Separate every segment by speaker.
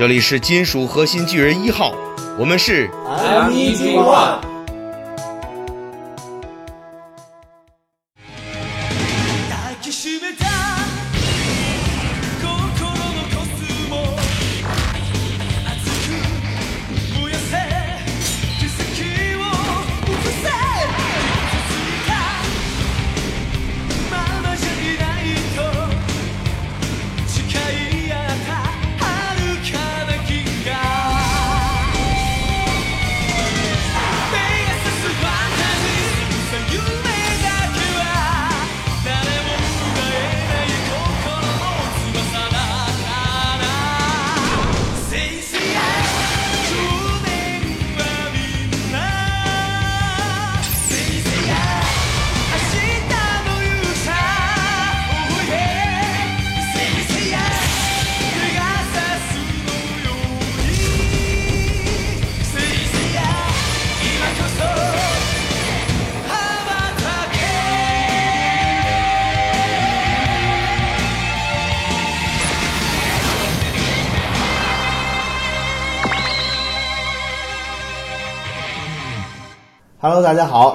Speaker 1: 这里是金属核心巨人一号，我们是
Speaker 2: MEG One。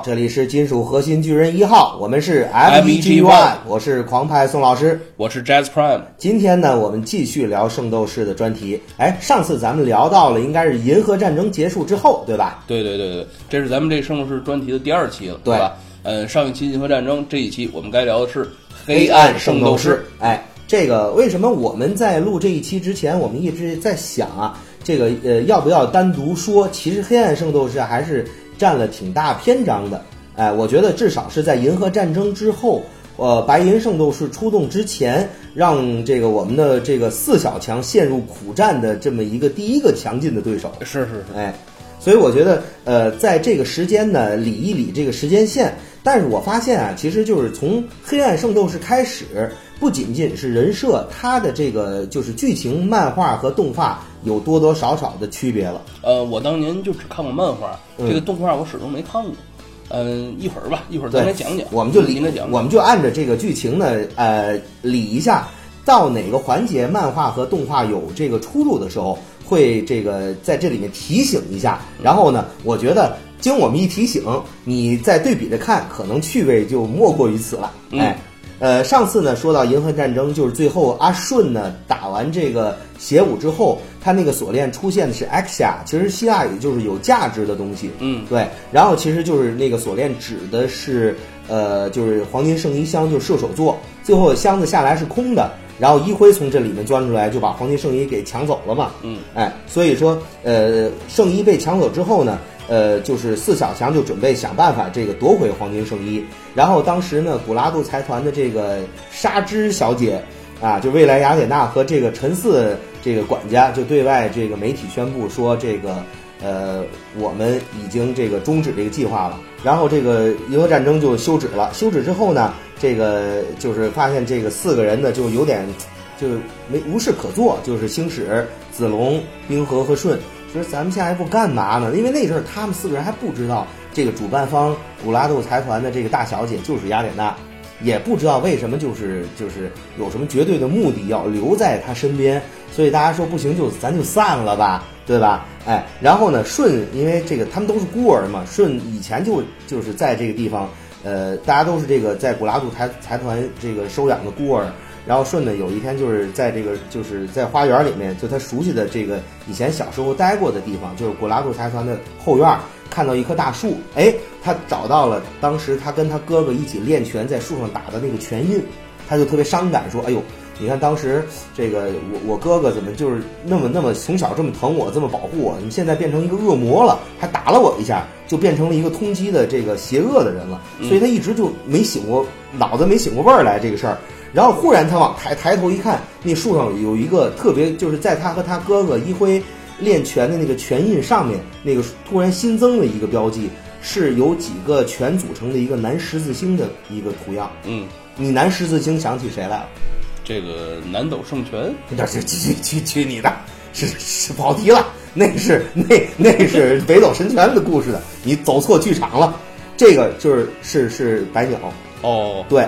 Speaker 2: 这里是金属核心巨人一号，我们是
Speaker 3: MEG One，One
Speaker 2: 我是狂派宋老师。
Speaker 3: 我是 Jazz Prime，
Speaker 2: 今天呢，我们继续聊圣斗士的专题。哎，上次咱们聊到了，应该是银河战争结束之后，对吧？
Speaker 3: 对对对对，这是咱们这圣斗士专题的第二期了，
Speaker 2: 对
Speaker 3: 吧？嗯，上一期银河战争，这一期我们该聊的是
Speaker 2: 黑
Speaker 3: 暗
Speaker 2: 圣
Speaker 3: 斗
Speaker 2: 士。哎，这个为什么我们在录这一期之前，我们一直在想啊，这个呃，要不要单独说？其实黑暗圣斗士还是占了挺大篇章的。哎，我觉得至少是在银河战争之后，呃，白银圣斗士出动之前，让这个我们的这个四小强陷入苦战的这么一个第一个强劲的对手。
Speaker 3: 是是是，
Speaker 2: 哎，所以我觉得，呃，在这个时间呢，理一理这个时间线。但是我发现啊，其实就是从黑暗圣斗士开始，不仅仅是人设，它的这个就是剧情、漫画和动画有多多少少的区别了。
Speaker 3: 呃，我当年就只看过漫画，
Speaker 2: 嗯
Speaker 3: 这个动画我始终没看过。嗯，一会儿吧，一会儿咱来讲讲，
Speaker 2: 我们就理
Speaker 3: 着讲，
Speaker 2: 我们就按着这个剧情呢，呃，理一下，到哪个环节漫画和动画有这个出入的时候，会这个在这里面提醒一下。然后呢，我觉得经我们一提醒，你再对比着看，可能趣味就莫过于此了。
Speaker 3: 嗯
Speaker 2: 哎。呃，上次呢说到银河战争，就是最后阿顺呢打完这个邪武之后，他那个锁链出现的是 Xia，其实希腊语就是有价值的东西，
Speaker 3: 嗯。
Speaker 2: 对，然后其实就是那个锁链指的是呃，就是黄金圣衣箱，就是射手座，最后箱子下来是空的，然后一辉从这里面钻出来，就把黄金圣衣给抢走了嘛，
Speaker 3: 嗯，
Speaker 2: 哎，所以说呃，圣衣被抢走之后呢。呃，就是四小强就准备想办法这个夺回黄金圣衣，然后当时呢，古拉杜财团的这个纱织小姐啊，就未来雅典娜和这个陈四这个管家就对外这个媒体宣布说，这个呃，我们已经这个终止这个计划了。然后这个银河战争就休止了。休止之后呢，这个就是发现这个四个人呢就有点就没无事可做，就是星矢、子龙、冰河和顺。说咱们下一步干嘛呢？因为那阵儿他们四个人还不知道这个主办方古拉杜财团的这个大小姐就是雅典娜，也不知道为什么就是就是有什么绝对的目的要留在他身边，所以大家说不行就咱就散了吧，对吧？哎，然后呢，舜因为这个他们都是孤儿嘛，舜以前就就是在这个地方，呃，大家都是这个在古拉杜财财团这个收养的孤儿。然后顺呢，有一天就是在这个就是在花园里面，就他熟悉的这个以前小时候待过的地方，就是古拉杜财团的后院，看到一棵大树，哎，他找到了当时他跟他哥哥一起练拳在树上打的那个拳印，他就特别伤感，说：“哎呦，你看当时这个我我哥哥怎么就是那么那么从小这么疼我，这么保护我，你现在变成一个恶魔了，还打了我一下，就变成了一个通缉的这个邪恶的人了。所以他一直就没醒过脑子，没醒过味儿来这个事儿。然后忽然他往抬抬头一看，那树上有一个特别，就是在他和他哥哥一辉练拳的那个拳印上面，那个突然新增了一个标记，是由几个拳组成的一个南十字星的一个图样。
Speaker 3: 嗯，
Speaker 2: 你南十字星想起谁来了？
Speaker 3: 这个南斗圣拳，
Speaker 2: 那去去去去你的！是是跑题了，那是那那是北斗神拳的故事的，你走错剧场了。这个就是是是白鸟，
Speaker 3: 哦，
Speaker 2: 对，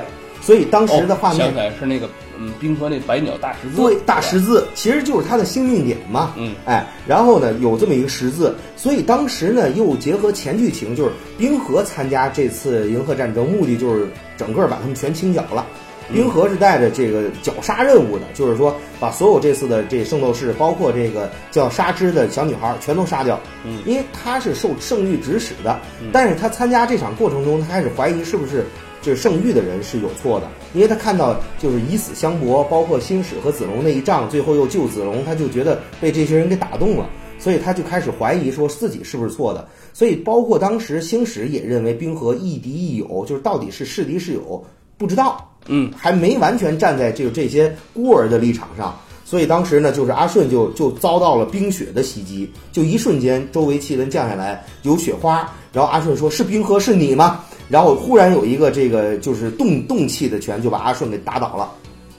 Speaker 2: 所以当时的画面
Speaker 3: 哦想起来是那个嗯，冰河那百鸟大十字，
Speaker 2: 对，大十
Speaker 3: 字，
Speaker 2: 其实就是它的星运点嘛。
Speaker 3: 嗯，
Speaker 2: 哎，然后呢，有这么一个十字，所以当时呢，又结合前剧情，就是冰河参加这次银河战争，目的就是整个把他们全清剿了。冰河是带着这个绞杀任务的，就是说把所有这次的这圣斗士，包括这个叫纱织的小女孩，全都杀掉。
Speaker 3: 嗯
Speaker 2: 因为他是受圣域指使的，但是他参加这场过程中，他开始怀疑是不是就是圣域的人是有错的，因为他看到就是以死相搏，包括星矢和子龙那一仗，最后又救子龙，他就觉得被这些人给打动了，所以他就开始怀疑说自己是不是错的。所以包括当时星矢也认为冰河亦敌亦友，就是到底是是敌是友不知道。
Speaker 3: 嗯，
Speaker 2: 还没完全站在这个这些孤儿的立场上，所以当时呢，就是阿顺就就遭到了冰雪的袭击，就一瞬间周围气温降下来，有雪花，然后阿顺说：“是冰河，是你吗？”然后忽然有一个这个就是动动气的拳就把阿顺给打倒了，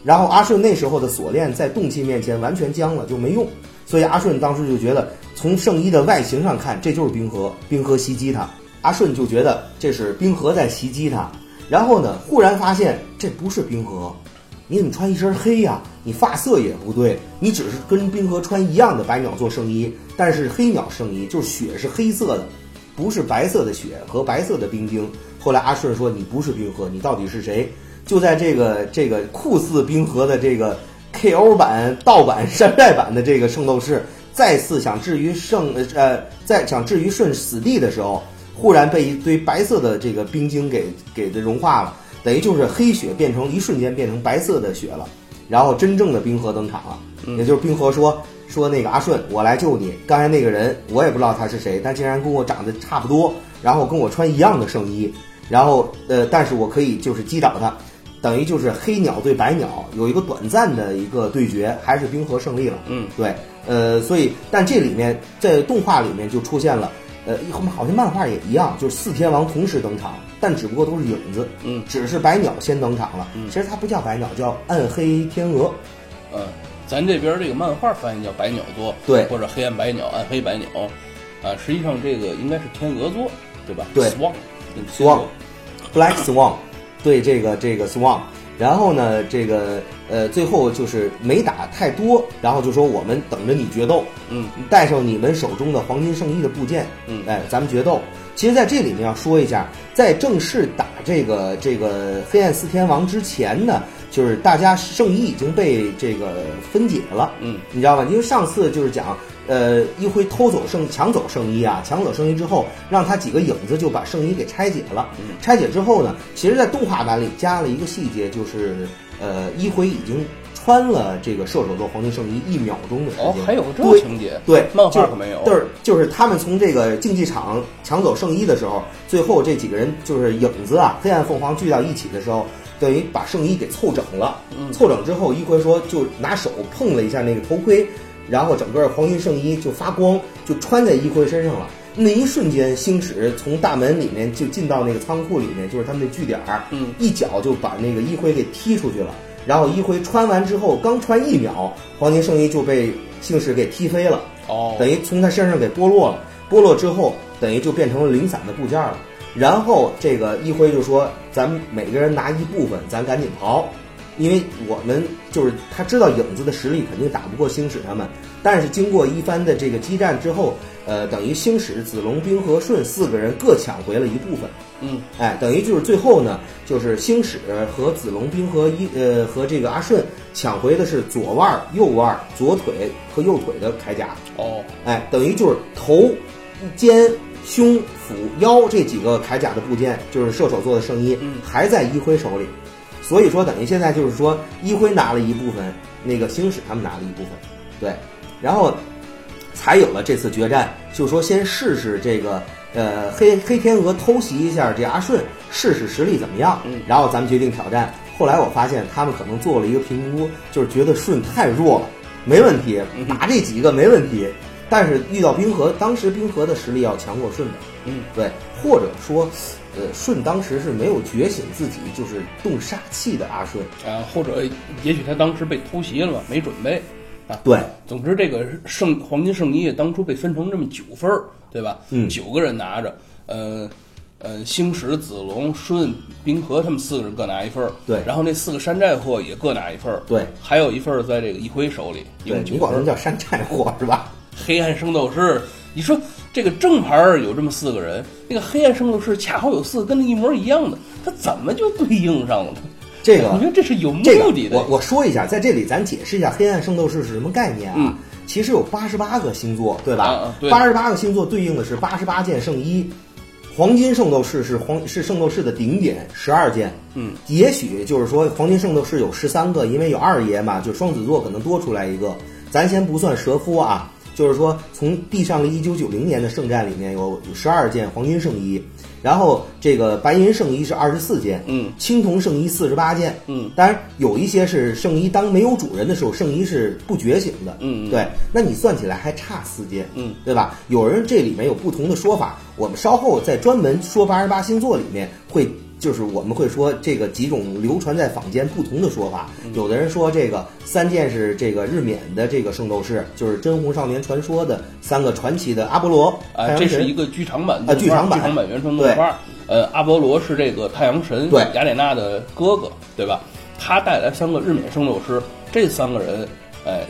Speaker 2: 然后阿顺那时候的锁链在动气面前完全僵了，就没用，所以阿顺当时就觉得从圣衣的外形上看，这就是冰河，冰河袭击他，阿顺就觉得这是冰河在袭击他。然后呢，忽然发现这不是冰河，你怎么穿一身黑呀、你发色也不对，你只是跟冰河穿一样的白鸟做圣衣，但是黑鸟圣衣就是血是黑色的，不是白色的血和白色的冰晶。后来阿顺说你不是冰河，你到底是谁？就在这个这个酷似冰河的这个 KO 版盗版山寨版的这个圣斗士再次想置于圣呃在想置于顺死地的时候。忽然被一堆白色的这个冰晶给给的融化了，等于就是黑雪变成一瞬间变成白色的雪了，然后真正的冰河登场了，也就是冰河说说那个阿顺，我来救你。刚才那个人我也不知道他是谁，但竟然跟我长得差不多，然后跟我穿一样的圣衣，然后呃，但是我可以就是击倒他，等于就是黑鸟对白鸟有一个短暂的一个对决，还是冰河胜利了。
Speaker 3: 嗯，
Speaker 2: 对，呃，所以但这里面在动画里面就出现了。呃，好像漫画也一样，就是四天王同时登场，但只不过都是影子。
Speaker 3: 嗯
Speaker 2: 只是白鸟先登场了。其实它不叫白鸟，叫暗黑天鹅。
Speaker 3: 嗯，咱这边这个漫画翻译叫白鸟座，
Speaker 2: 对
Speaker 3: 或者黑暗白鸟、暗黑白鸟，啊，实际上这个应该是天鹅座，对吧？
Speaker 2: 对
Speaker 3: ，Swan，
Speaker 2: Swan Black Swan，对这个这个 Swan，然后呢，这个呃，最后就是没打太多，然后就说我们等着你决斗，
Speaker 3: 嗯，
Speaker 2: 带上你们手中的黄金圣衣的部件，
Speaker 3: 嗯。
Speaker 2: 哎，咱们决斗。其实，在这里面要说一下，在正式打这个这个黑暗四天王之前呢，就是大家圣衣已经被这个分解了，
Speaker 3: 嗯，
Speaker 2: 你知道吧？因为上次就是讲，呃，一辉偷走圣抢走圣衣啊，抢走圣衣之后，让他几个影子就把圣衣给拆解了。拆解之后呢，其实，在动画版里加了一个细节，就是呃，一辉已经穿了这个射手座黄金圣衣一秒钟的时间。
Speaker 3: 哦，还有这
Speaker 2: 对
Speaker 3: 情节，
Speaker 2: 对，
Speaker 3: 漫画
Speaker 2: 就是
Speaker 3: 可没有
Speaker 2: 就是就是他们从这个竞技场抢走圣衣的时候，最后这几个人就是影子啊，黑暗凤凰聚到一起的时候，等于把圣衣给凑整了。
Speaker 3: 嗯
Speaker 2: 凑整之后，一辉说就拿手碰了一下那个头盔，然后整个黄金圣衣就发光，就穿在一辉身上了。那一瞬间，星矢从大门里面就进到那个仓库里面，就是他们的据点儿，
Speaker 3: 嗯
Speaker 2: 一脚就把那个一辉给踢出去了。然后一辉穿完之后，刚穿一秒，黄金圣衣就被星矢给踢飞了。
Speaker 3: 哦，
Speaker 2: 等于从他身上给剥落了，剥落之后，等于就变成了零散的部件了。然后这个一辉就说：“咱们每个人拿一部分，咱赶紧逃，因为我们就是他知道影子的实力肯定打不过星矢他们，但是经过一番的这个激战之后，呃，等于星矢、子龙、冰河顺四个人各抢回了一部分。
Speaker 3: 嗯，
Speaker 2: 哎，等于就是最后呢，就是星矢和子龙冰和一呃和这个阿顺抢回的是左腕儿、右腕儿、左腿和右腿的铠甲。
Speaker 3: 哦，
Speaker 2: 哎，等于就是头、肩、胸、腹、腰这几个铠甲的部件，就是射手座的圣衣，
Speaker 3: 嗯
Speaker 2: 还在一辉手里。所以说，等于现在就是说，一辉拿了一部分，那个星矢他们拿了一部分，对，然后才有了这次决战。就说先试试这个呃黑黑天鹅偷袭一下这阿顺，试试实力怎么样，
Speaker 3: 嗯
Speaker 2: 然后咱们决定挑战。后来我发现他们可能做了一个评估，就是觉得顺太弱了，没问题，打这几个没问题。但是遇到冰河，当时冰河的实力要强过顺的，
Speaker 3: 嗯，
Speaker 2: 对，或者说，呃，顺当时是没有觉醒自己就是动杀气的阿顺，
Speaker 3: 啊，或者也许他当时被偷袭了吧，没准备啊。
Speaker 2: 对，
Speaker 3: 总之，这个圣黄金圣衣当初被分成这么九份儿，对吧？
Speaker 2: 嗯
Speaker 3: 九个人拿着，呃，呃，星矢、子龙、舜、冰河他们四个人各拿一份儿，
Speaker 2: 对
Speaker 3: 然后那四个山寨货也各拿一份儿，
Speaker 2: 对，
Speaker 3: 还有一份儿在这个一辉手里，一
Speaker 2: 对你管他们叫山寨货是吧？
Speaker 3: 黑暗圣斗士，你说这个正牌儿有这么四个人，那个黑暗圣斗士恰好有四个跟那一模一样的，他怎么就对应上了呢？
Speaker 2: 这个
Speaker 3: 你说这是有目
Speaker 2: 这个
Speaker 3: 的的。
Speaker 2: 我我说一下，在这里咱解释一下黑暗圣斗士是什么概念啊？
Speaker 3: 嗯
Speaker 2: 其实有八十八个星座，对吧八十八个星座对应的是八十八件圣衣。黄金圣斗士是黄是圣斗士的顶点，十二件。
Speaker 3: 嗯，
Speaker 2: 也许就是说黄金圣斗士有十三个，因为有二爷嘛，就双子座可能多出来一个。咱先不算蛇夫啊，就是说从地上的一九九零年的圣战里面有有十二件黄金圣衣，然后这个白银圣衣是二十四件，
Speaker 3: 嗯，
Speaker 2: 青铜圣衣四十八件，
Speaker 3: 嗯，
Speaker 2: 当然有一些是圣衣当没有主人的时候，圣衣是不觉醒的，
Speaker 3: 嗯嗯
Speaker 2: 对，那你算起来还差四件，
Speaker 3: 嗯，
Speaker 2: 对吧？有人这里面有不同的说法，我们稍后在专门说八十八星座里面会。就是我们会说这个几种流传在坊间不同的说法，
Speaker 3: 嗯。
Speaker 2: 有的人说这个三件是这个日冕的这个圣斗士，就是真红少年传说的三个传奇的阿波罗、太
Speaker 3: 啊，这是一个剧场版
Speaker 2: 啊剧场版。
Speaker 3: 剧场版原创动画。呃，阿波罗是这个太阳神
Speaker 2: 对。
Speaker 3: 雅典娜的哥哥，对吧？他带来三个日冕圣斗士，这三个人，哎，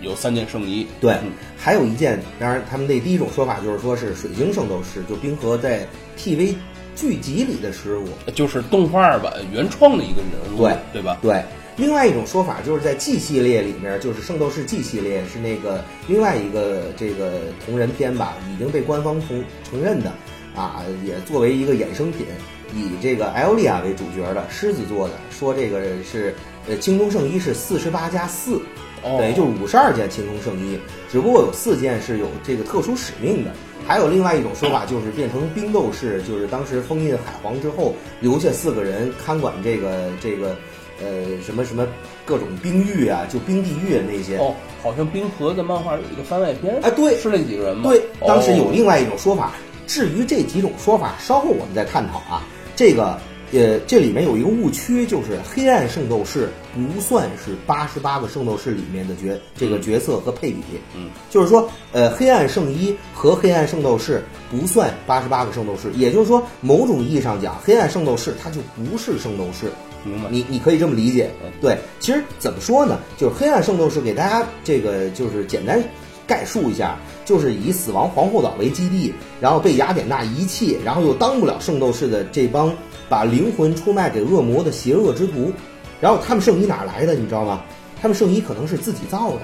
Speaker 3: 有三件圣衣。
Speaker 2: 对。
Speaker 3: 嗯，
Speaker 2: 还有一件，当然他们那第一种说法就是说是水晶圣斗士，就冰河在 TV 剧集里的失误。
Speaker 3: 就是动画版原创的一个人物，
Speaker 2: 对
Speaker 3: 对吧？
Speaker 2: 对，另外一种说法就是在 G 系列里面，就是圣斗士 G 系列是那个另外一个这个同人片吧，已经被官方承承认的啊，也作为一个衍生品，以这个艾欧利亚为主角的狮子座的，说这个是呃青铜圣衣是四十八加四。
Speaker 3: 哦
Speaker 2: 等于就是五十二件青铜圣衣，只不过有四件是有这个特殊使命的。还有另外一种说法，就是变成冰斗士，就是当时封印海皇之后，留下四个人看管这个这个呃什么什么各种冰域啊，就冰地狱那些。
Speaker 3: 哦，好像冰河的漫画有一个番外篇，
Speaker 2: 哎对
Speaker 3: 是那几个人吗？
Speaker 2: 对，当时有
Speaker 3: 哦
Speaker 2: 另外一种说法。至于这几种说法，稍后我们再探讨啊。这个呃，这里面有一个误区，就是黑暗圣斗士不算是八十八个圣斗士里面的角这个角色和配比。
Speaker 3: 嗯，
Speaker 2: 就是说，呃，黑暗圣衣和黑暗圣斗士不算八十八个圣斗士，也就是说，某种意义上讲，黑暗圣斗士它就不是圣斗士。
Speaker 3: 明白。
Speaker 2: 你你可以这么理解
Speaker 3: 嗯，
Speaker 2: 对。其实怎么说呢？就是黑暗圣斗士给大家这个就是简单概述一下，就是以死亡皇后岛为基地，然后被雅典娜遗弃，然后又当不了圣斗士的这帮把灵魂出卖给恶魔的邪恶之徒。然后他们圣衣哪来的？你知道吗？他们圣衣可能是自己造的。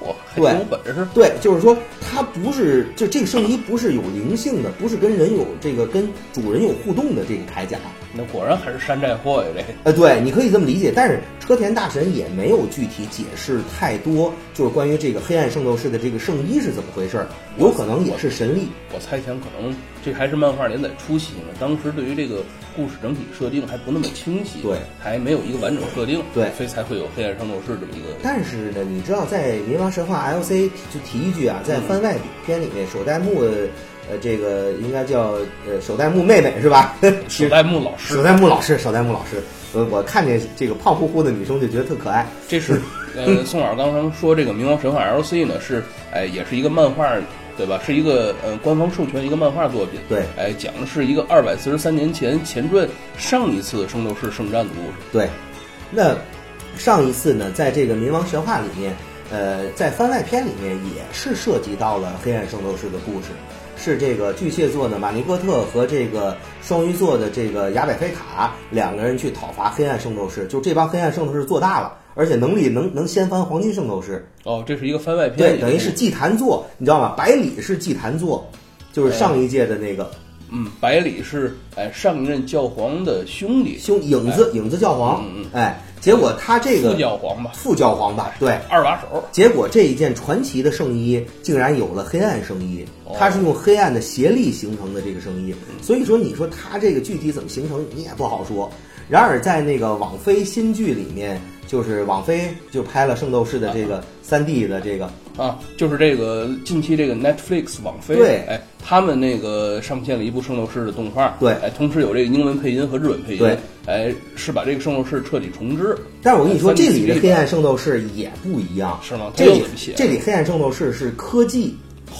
Speaker 3: 哇，还
Speaker 2: 对
Speaker 3: 挺有本事。
Speaker 2: 对，就是说它不是就这个圣衣不是有灵性的，不是跟人有这个跟主人有互动的这个铠甲。
Speaker 3: 那果然还是山寨货呀，这
Speaker 2: 呃，对，你可以这么理解，但是车田大神也没有具体解释太多，就是关于这个黑暗圣斗士的这个圣衣是怎么回事儿，有可能也是神力。
Speaker 3: 我猜想可能这还是漫画连载初期呢，当时对于这个故事整体设定还不那么清晰，
Speaker 2: 对，
Speaker 3: 还没有一个完整设定，
Speaker 2: 对
Speaker 3: 所以才会有黑暗圣斗士这么一个。
Speaker 2: 但是呢，你知道在《冥王神话》LC 就提一句啊，在番外篇里面，首代目呃这个应该叫呃手代木妹妹是吧？
Speaker 3: 手代木老师
Speaker 2: 手，代木老师，手代木老师，呃，我看见这个胖乎乎的女生就觉得特可爱。
Speaker 3: 这是 呃，宋老师刚刚说这个《冥王神话 LC》呢，是哎，也是一个漫画，对吧？是一个呃官方授权一个漫画作品。
Speaker 2: 对
Speaker 3: 哎，讲的是一个二百四十三年前前传上一次圣斗士圣战的故事。
Speaker 2: 对，那上一次呢，在这个《冥王神话》里面，呃，在番外篇里面也是涉及到了黑暗圣斗士的故事，是这个巨蟹座的马尼戈特和这个双鱼座的这个雅百菲卡两个人去讨伐黑暗圣斗士，就这帮黑暗圣斗士做大了，而且能力能能掀翻黄金圣斗士，
Speaker 3: 哦，这是一个番外篇，
Speaker 2: 对，等于是祭坛座，你知道吗？百里是祭坛座，就是上一届的那个
Speaker 3: 嗯，百里是哎上一任教皇的兄弟，
Speaker 2: 兄影子影子教皇
Speaker 3: 嗯嗯，
Speaker 2: 哎，结果他这个
Speaker 3: 副教皇吧，
Speaker 2: 副教皇吧，对。
Speaker 3: 二把手。
Speaker 2: 结果这一件传奇的圣衣竟然有了黑暗圣衣
Speaker 3: 哦，
Speaker 2: 它是用黑暗的邪力形成的这个圣衣，所以说你说它这个具体怎么形成，你也不好说。然而在那个网飞新剧里面，就是网飞就拍了圣斗士的这个三 D 的这个，
Speaker 3: 啊，就是这个近期这个 Netflix 网飞，
Speaker 2: 对
Speaker 3: 哎，他们那个上线了一部圣斗士的动画，
Speaker 2: 对
Speaker 3: 哎，同时有这个英文配音和日文配音，
Speaker 2: 对，
Speaker 3: 哎，是把这个圣斗士彻底重置，
Speaker 2: 但是我跟你说，这里的黑暗圣斗士也不一样，
Speaker 3: 是吗
Speaker 2: 这里
Speaker 3: 这
Speaker 2: 里黑暗圣斗士是科技，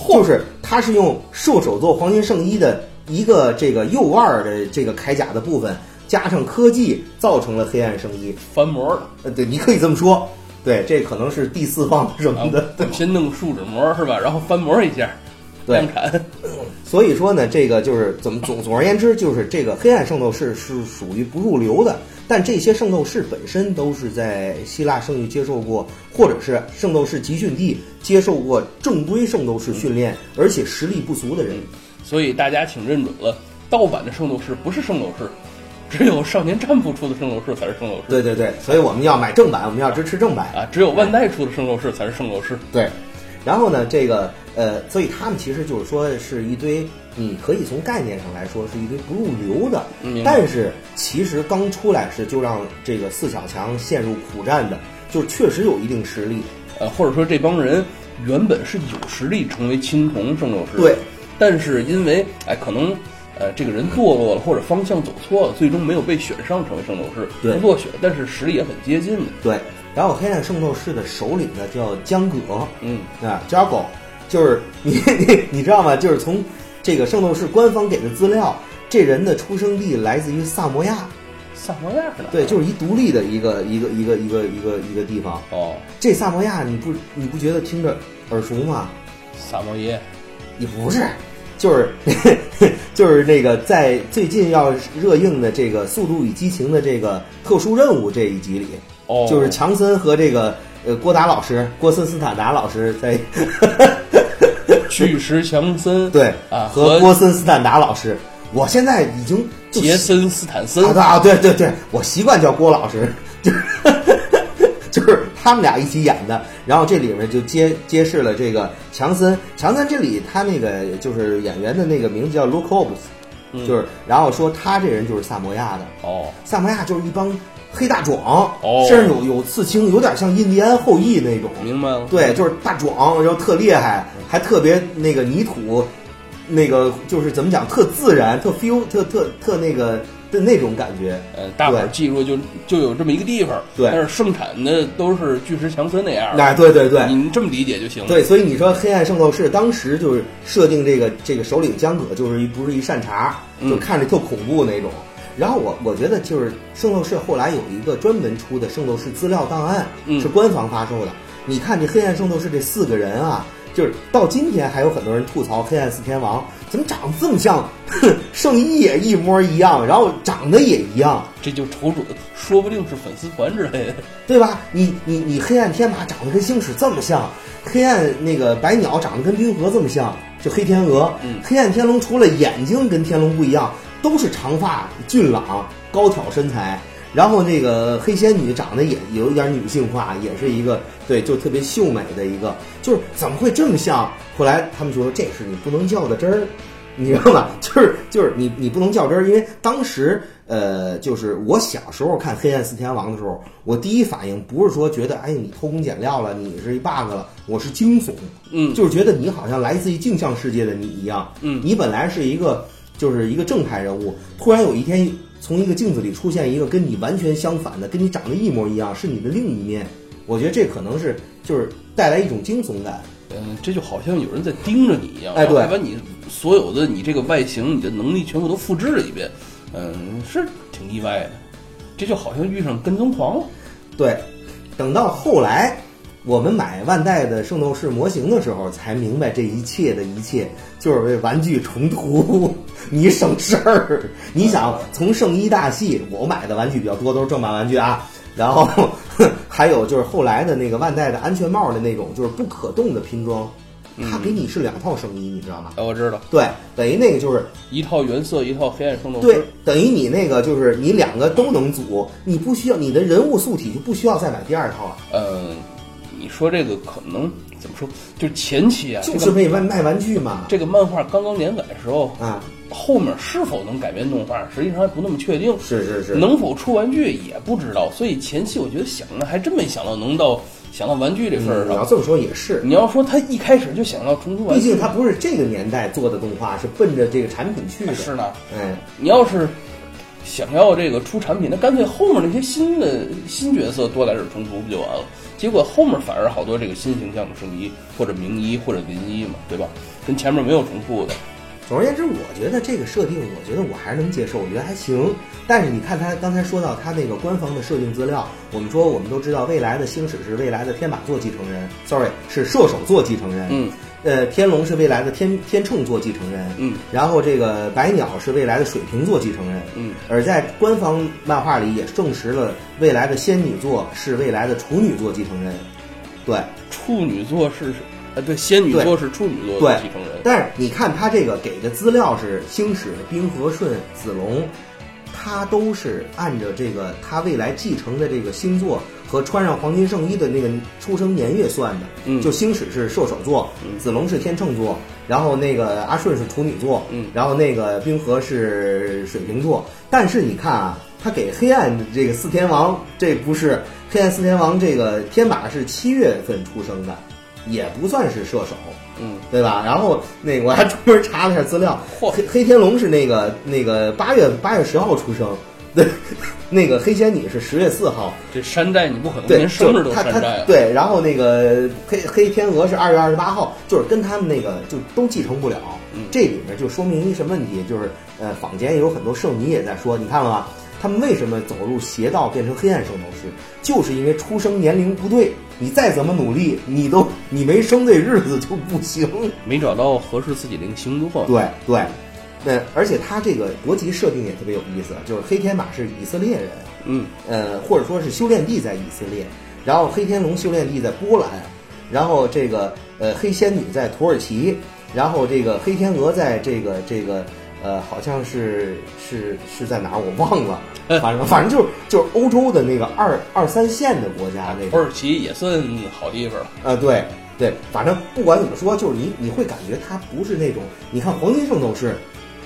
Speaker 2: 就是它是用射手座黄金圣衣的一个这个右腕儿的这个铠甲的部分，加上科技，造成了黑暗圣衣。
Speaker 3: 翻模了，
Speaker 2: 呃，对，你可以这么说。对，这可能是第四方什么的。对，
Speaker 3: 先弄树脂膜是吧？然后翻模一下，
Speaker 2: 对
Speaker 3: 量产。
Speaker 2: 所以说呢，这个就是怎么总总而言之，就是这个黑暗圣斗士是属于不入流的。但这些圣斗士本身都是在希腊圣域接受过，或者是圣斗士集训地接受过正规圣斗士训练，而且实力不俗的人。
Speaker 3: 所以大家请认准了，盗版的圣斗士不是圣斗士，只有少年战部出的圣斗士才是圣斗士。
Speaker 2: 对对对，所以我们要买正版，我们要支持正版。
Speaker 3: 啊，只有万代出的圣斗士才是圣斗士。
Speaker 2: 对，然后呢，这个呃，所以他们其实就是说是一堆，你可以从概念上来说是一堆不入流的，
Speaker 3: 嗯
Speaker 2: 但是其实刚出来时就让这个四小强陷入苦战的，就是确实有一定实力。
Speaker 3: 呃，或者说这帮人原本是有实力成为青铜圣斗士，
Speaker 2: 对，
Speaker 3: 但是因为哎，可能呃这个人堕落了或者方向走错了，最终没有被选上成为圣斗士，
Speaker 2: 对
Speaker 3: 不落选，但是实力也很接近的。
Speaker 2: 对，然后黑暗圣斗士的首领呢叫江葛，
Speaker 3: 嗯，
Speaker 2: 啊，，Jago，，就是你 你你知道吗？就是从这个圣斗士官方给的资料，这人的出生地来自于萨摩亚，
Speaker 3: 萨摩亚是哪？
Speaker 2: 对，就是一独立的一个一个一个一个一个一个地方。
Speaker 3: 哦，
Speaker 2: 这萨摩亚你不你不觉得听着耳熟吗？
Speaker 3: 萨摩耶，
Speaker 2: 也不是，就是 就是那个在最近要热映的这个《速度与激情》的这个特殊任务这一集里，
Speaker 3: 哦，
Speaker 2: 就是强森和这个呃郭达老师郭森斯坦达老师在
Speaker 3: 巨石 强森，
Speaker 2: 对
Speaker 3: 啊，
Speaker 2: 和郭森斯坦达老师，我现在已经
Speaker 3: 杰森斯坦森
Speaker 2: 啊啊对对对，我习惯叫郭老师，就是就是他们俩一起演的。然后这里面就揭揭示了这个强森，强森这里他那个就是演员的那个名字叫 Luke Hobbs，、就是然后说他这人就是萨摩亚的，
Speaker 3: 哦，
Speaker 2: 萨摩亚就是一帮黑大壮，
Speaker 3: 哦
Speaker 2: 身上有有刺青，有点像印第安后裔那种。
Speaker 3: 明白了。
Speaker 2: 对，就是大壮，然后特厉害，还特别那个泥土，那个就是怎么讲，特自然，特 feel，特特特那个的那种感觉。
Speaker 3: 呃，大伙儿记住就就有这么一个地方，
Speaker 2: 对
Speaker 3: 但是盛产的都是巨石强森那样的，
Speaker 2: 哎，对对对，
Speaker 3: 你这么理解就行了。
Speaker 2: 对，所以你说黑暗圣斗士当时就是设定这个这个首领江葛就是一不是一善茬，
Speaker 3: 嗯
Speaker 2: 就看着特恐怖那种。然后我我觉得就是圣斗士后来有一个专门出的圣斗士资料档案，
Speaker 3: 嗯
Speaker 2: 是官方发售的。你看这黑暗圣斗士这四个人啊，就是到今天还有很多人吐槽黑暗四天王怎么长得这么像，哼圣衣也一模一样，然后长得也一样，
Speaker 3: 这就瞅准，说不定是粉丝团之类的。
Speaker 2: 对吧？你你你黑暗天马长得跟星矢这么像，黑暗那个白鸟长得跟冰河这么像，就黑天鹅。
Speaker 3: 嗯
Speaker 2: 黑暗天龙除了眼睛跟天龙不一样，都是长发、俊朗、高挑身材。然后那个黑仙女长得也有一点女性化，也是一个对，就特别秀美的一个，就是怎么会这么像？后来他们说这是你不能较的真儿，你知道吗？就是就是你你不能较真儿，因为当时呃，就是我小时候看《黑暗四天王》的时候，我第一反应不是说觉得哎你偷工减料了，你是一 bug 了，我是惊悚，
Speaker 3: 嗯
Speaker 2: 就是觉得你好像来自于镜像世界的你一样，
Speaker 3: 嗯
Speaker 2: 你本来是一个就是一个正派人物，突然有一天从一个镜子里出现一个跟你完全相反的，跟你长得一模一样，是你的另一面。我觉得这可能是就是带来一种惊悚感。
Speaker 3: 嗯，这就好像有人在盯着你一样，
Speaker 2: 哎对
Speaker 3: 把你所有的你这个外形、你的能力全部都复制了一遍。嗯，是挺意外的。这就好像遇上跟踪狂了。
Speaker 2: 对，等到后来我们买万代的圣斗士模型的时候，才明白这一切的一切就是为玩具重涂，你省事儿。你想从圣衣大系，我买的玩具比较多，都是正版玩具啊。然后 还有就是后来的那个万代的安全帽的那种，就是不可动的拼装，它给你是两套声音，你知道吗？
Speaker 3: 哎，我知道，
Speaker 2: 对，等于那个就是
Speaker 3: 一套原色，一套黑暗圣斗士。
Speaker 2: 对，等于你那个就是你两个都能组，你不需要你的人物素体就不需要再买第二套了。
Speaker 3: 嗯，你说这个可能怎么说？就是前期啊，
Speaker 2: 就是为卖卖玩具嘛。
Speaker 3: 这个漫画刚刚连载的时候，
Speaker 2: 啊，
Speaker 3: 后面是否能改编动画，实际上还不那么确定。
Speaker 2: 是是是，
Speaker 3: 能否出玩具也不知道，所以前期我觉得想的还真没想到能到想到玩具这份儿上。
Speaker 2: 嗯你要这么说也是，
Speaker 3: 你要说他一开始就想到重出玩具，
Speaker 2: 毕竟他不是这个年代做的动画，是奔着这个产品去的。
Speaker 3: 是呢。
Speaker 2: 哎，
Speaker 3: 你要是想要这个出产品，那干脆后面那些新的新角色多来点重涂不就完了？结果后面反而好多这个新形象的圣衣或者名衣或者林衣嘛，对吧？跟前面没有重复的。
Speaker 2: 总而言之，我觉得这个设定，我觉得我还是能接受，我觉得还行。但是你看他刚才说到他那个官方的设定资料，我们说我们都知道未来的星矢是未来的天马座继承人，sorry 是射手座继承人，
Speaker 3: 嗯，
Speaker 2: 呃，天龙是未来的天天秤座继承人，
Speaker 3: 嗯，
Speaker 2: 然后这个白鸟是未来的水瓶座继承人，
Speaker 3: 嗯，
Speaker 2: 而在官方漫画里也证实了未来的仙女座是未来的处女座继承人，对，
Speaker 3: 处女座是，呃，对，仙女座是处女座继承人。
Speaker 2: 但是你看他这个给的资料是星矢、冰河顺、子龙，他都是按着这个他未来继承的这个星座和穿上黄金圣衣的那个出生年月算的。
Speaker 3: 嗯
Speaker 2: 就星矢是射手座，子龙是天秤座，然后那个阿顺是处女座，
Speaker 3: 嗯
Speaker 2: 然后那个冰河是水瓶座。但是你看啊，他给黑暗这个四天王，这不是黑暗四天王这个天马是七月份出生的，也不算是射手。
Speaker 3: 嗯，
Speaker 2: 对吧？然后那个我还专门查了一下资料，黑黑天龙是那个那个八月八月十号出生，对，那个黑仙女是十月四号，
Speaker 3: 这山寨你不可能
Speaker 2: 对，
Speaker 3: 连生日都山寨啊。
Speaker 2: 对，然后那个黑黑天鹅是二月二十八号，就是跟他们那个就都继承不了。
Speaker 3: 嗯
Speaker 2: 这里面就说明一什么问题？就是呃，坊间有很多圣迷也在说，你看了吗？他们为什么走入邪道变成黑暗圣斗士？就是因为出生年龄不对，你再怎么努力，你都你没生这日子就不行。
Speaker 3: 没找到合适自己的一个星座。
Speaker 2: 对对，那而且他这个国籍设定也特别有意思，就是黑天马是以色列人，
Speaker 3: 嗯，
Speaker 2: 呃，或者说是修炼地在以色列，然后黑天龙修炼地在波兰，然后这个呃黑仙女在土耳其，然后这个黑天鹅在这个这个呃好像是是是在哪儿我忘了，反正反正就是就是欧洲的那个二二三线的国家那个，
Speaker 3: 土耳其也算好地方。了。
Speaker 2: 呃对。对，反正不管怎么说，就是你你会感觉它不是那种，你看黄金圣斗士，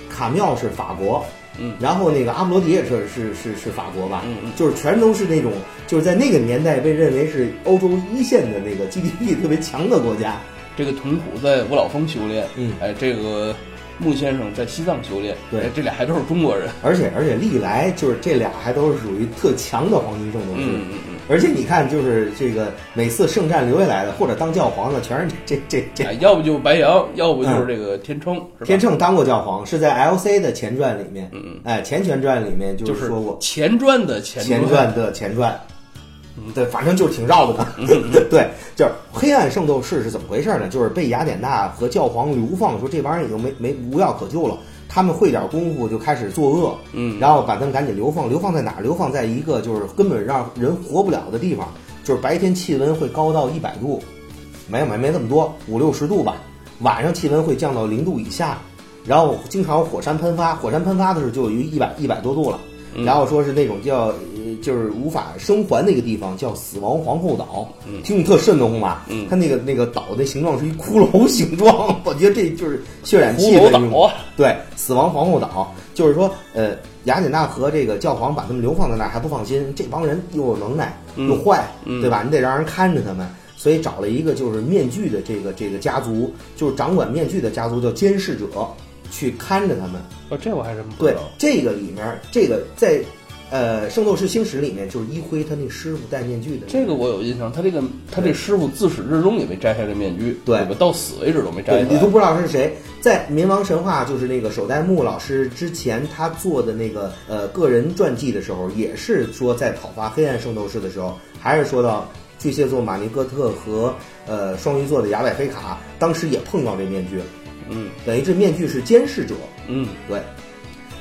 Speaker 2: 卡妙是法国，
Speaker 3: 嗯。
Speaker 2: 然后那个阿姆罗迪也是是是是法国吧，
Speaker 3: 嗯嗯。
Speaker 2: 就是全都是那种就是在那个年代被认为是欧洲一线的那个 GDP 特别强的国家，
Speaker 3: 这个童虎在五老峰修炼，
Speaker 2: 嗯。
Speaker 3: 哎，这个穆先生在西藏修炼，
Speaker 2: 对。
Speaker 3: 哎这俩还都是中国人。
Speaker 2: 而且而且历来就是这俩还都是属于特强的黄金圣斗士，
Speaker 3: 嗯嗯嗯。
Speaker 2: 而且你看就是这个每次圣战留下来的或者当教皇的全是这这这
Speaker 3: 哎，要不就白羊，要不就是这个天秤？
Speaker 2: 天秤当过教皇，是在 LC 的前传里面，
Speaker 3: 嗯嗯。
Speaker 2: 哎前前传里面就
Speaker 3: 就是是
Speaker 2: 说过
Speaker 3: 前传的前
Speaker 2: 前传的前传，嗯，对，反正就是挺绕的
Speaker 3: 嗯
Speaker 2: 呢。对，就是黑暗圣斗士是怎么回事呢？就是被雅典娜和教皇流放，说这帮人已经没没无药可救了，他们会点功夫就开始作恶，
Speaker 3: 嗯
Speaker 2: 然后把他们赶紧流放，流放在哪儿？流放在一个就是根本让人活不了的地方，就是白天气温会高到一百度，没有没没那么多，五六十度吧，晚上气温会降到零度以下，然后经常火山喷发，火山喷发的时候就有一百一百多度了。然后说是那种叫呃就是无法生还那个地方叫死亡皇后岛，听着特瘆得慌吧？
Speaker 3: 嗯。
Speaker 2: 它那个那个岛的形状是一骷髅形状，我觉得这就是渲染气
Speaker 3: 骷髅
Speaker 2: 的
Speaker 3: 岛啊，
Speaker 2: 对，死亡皇后岛。就是说，呃，雅典娜和这个教皇把他们流放在那儿还不放心，这帮人又有能耐又坏，
Speaker 3: 嗯。
Speaker 2: 对吧？你得让人看着他们，所以找了一个就是面具的这个这个家族，就是掌管面具的家族叫监视者，去看着他们。
Speaker 3: 哦，这我还真不知
Speaker 2: 对。这个里面，这个在呃《圣斗士星矢》里面，就是一辉他那师傅戴面具的
Speaker 3: 这个我有印象，他这个他这师傅自始至终也没摘下这面具，
Speaker 2: 对
Speaker 3: 吧？到死为止都没摘
Speaker 2: 对，
Speaker 3: 下来。
Speaker 2: 你都不知道是谁。在《冥王神话》就是那个首代木老师之前他做的那个呃个人传记的时候，也是说在讨伐黑暗圣斗士的时候，还是说到巨蟹座马尼戈特和呃双鱼座的雅百菲卡，当时也碰到这面具，
Speaker 3: 嗯
Speaker 2: 等于这面具是监视者。
Speaker 3: 嗯，
Speaker 2: 对，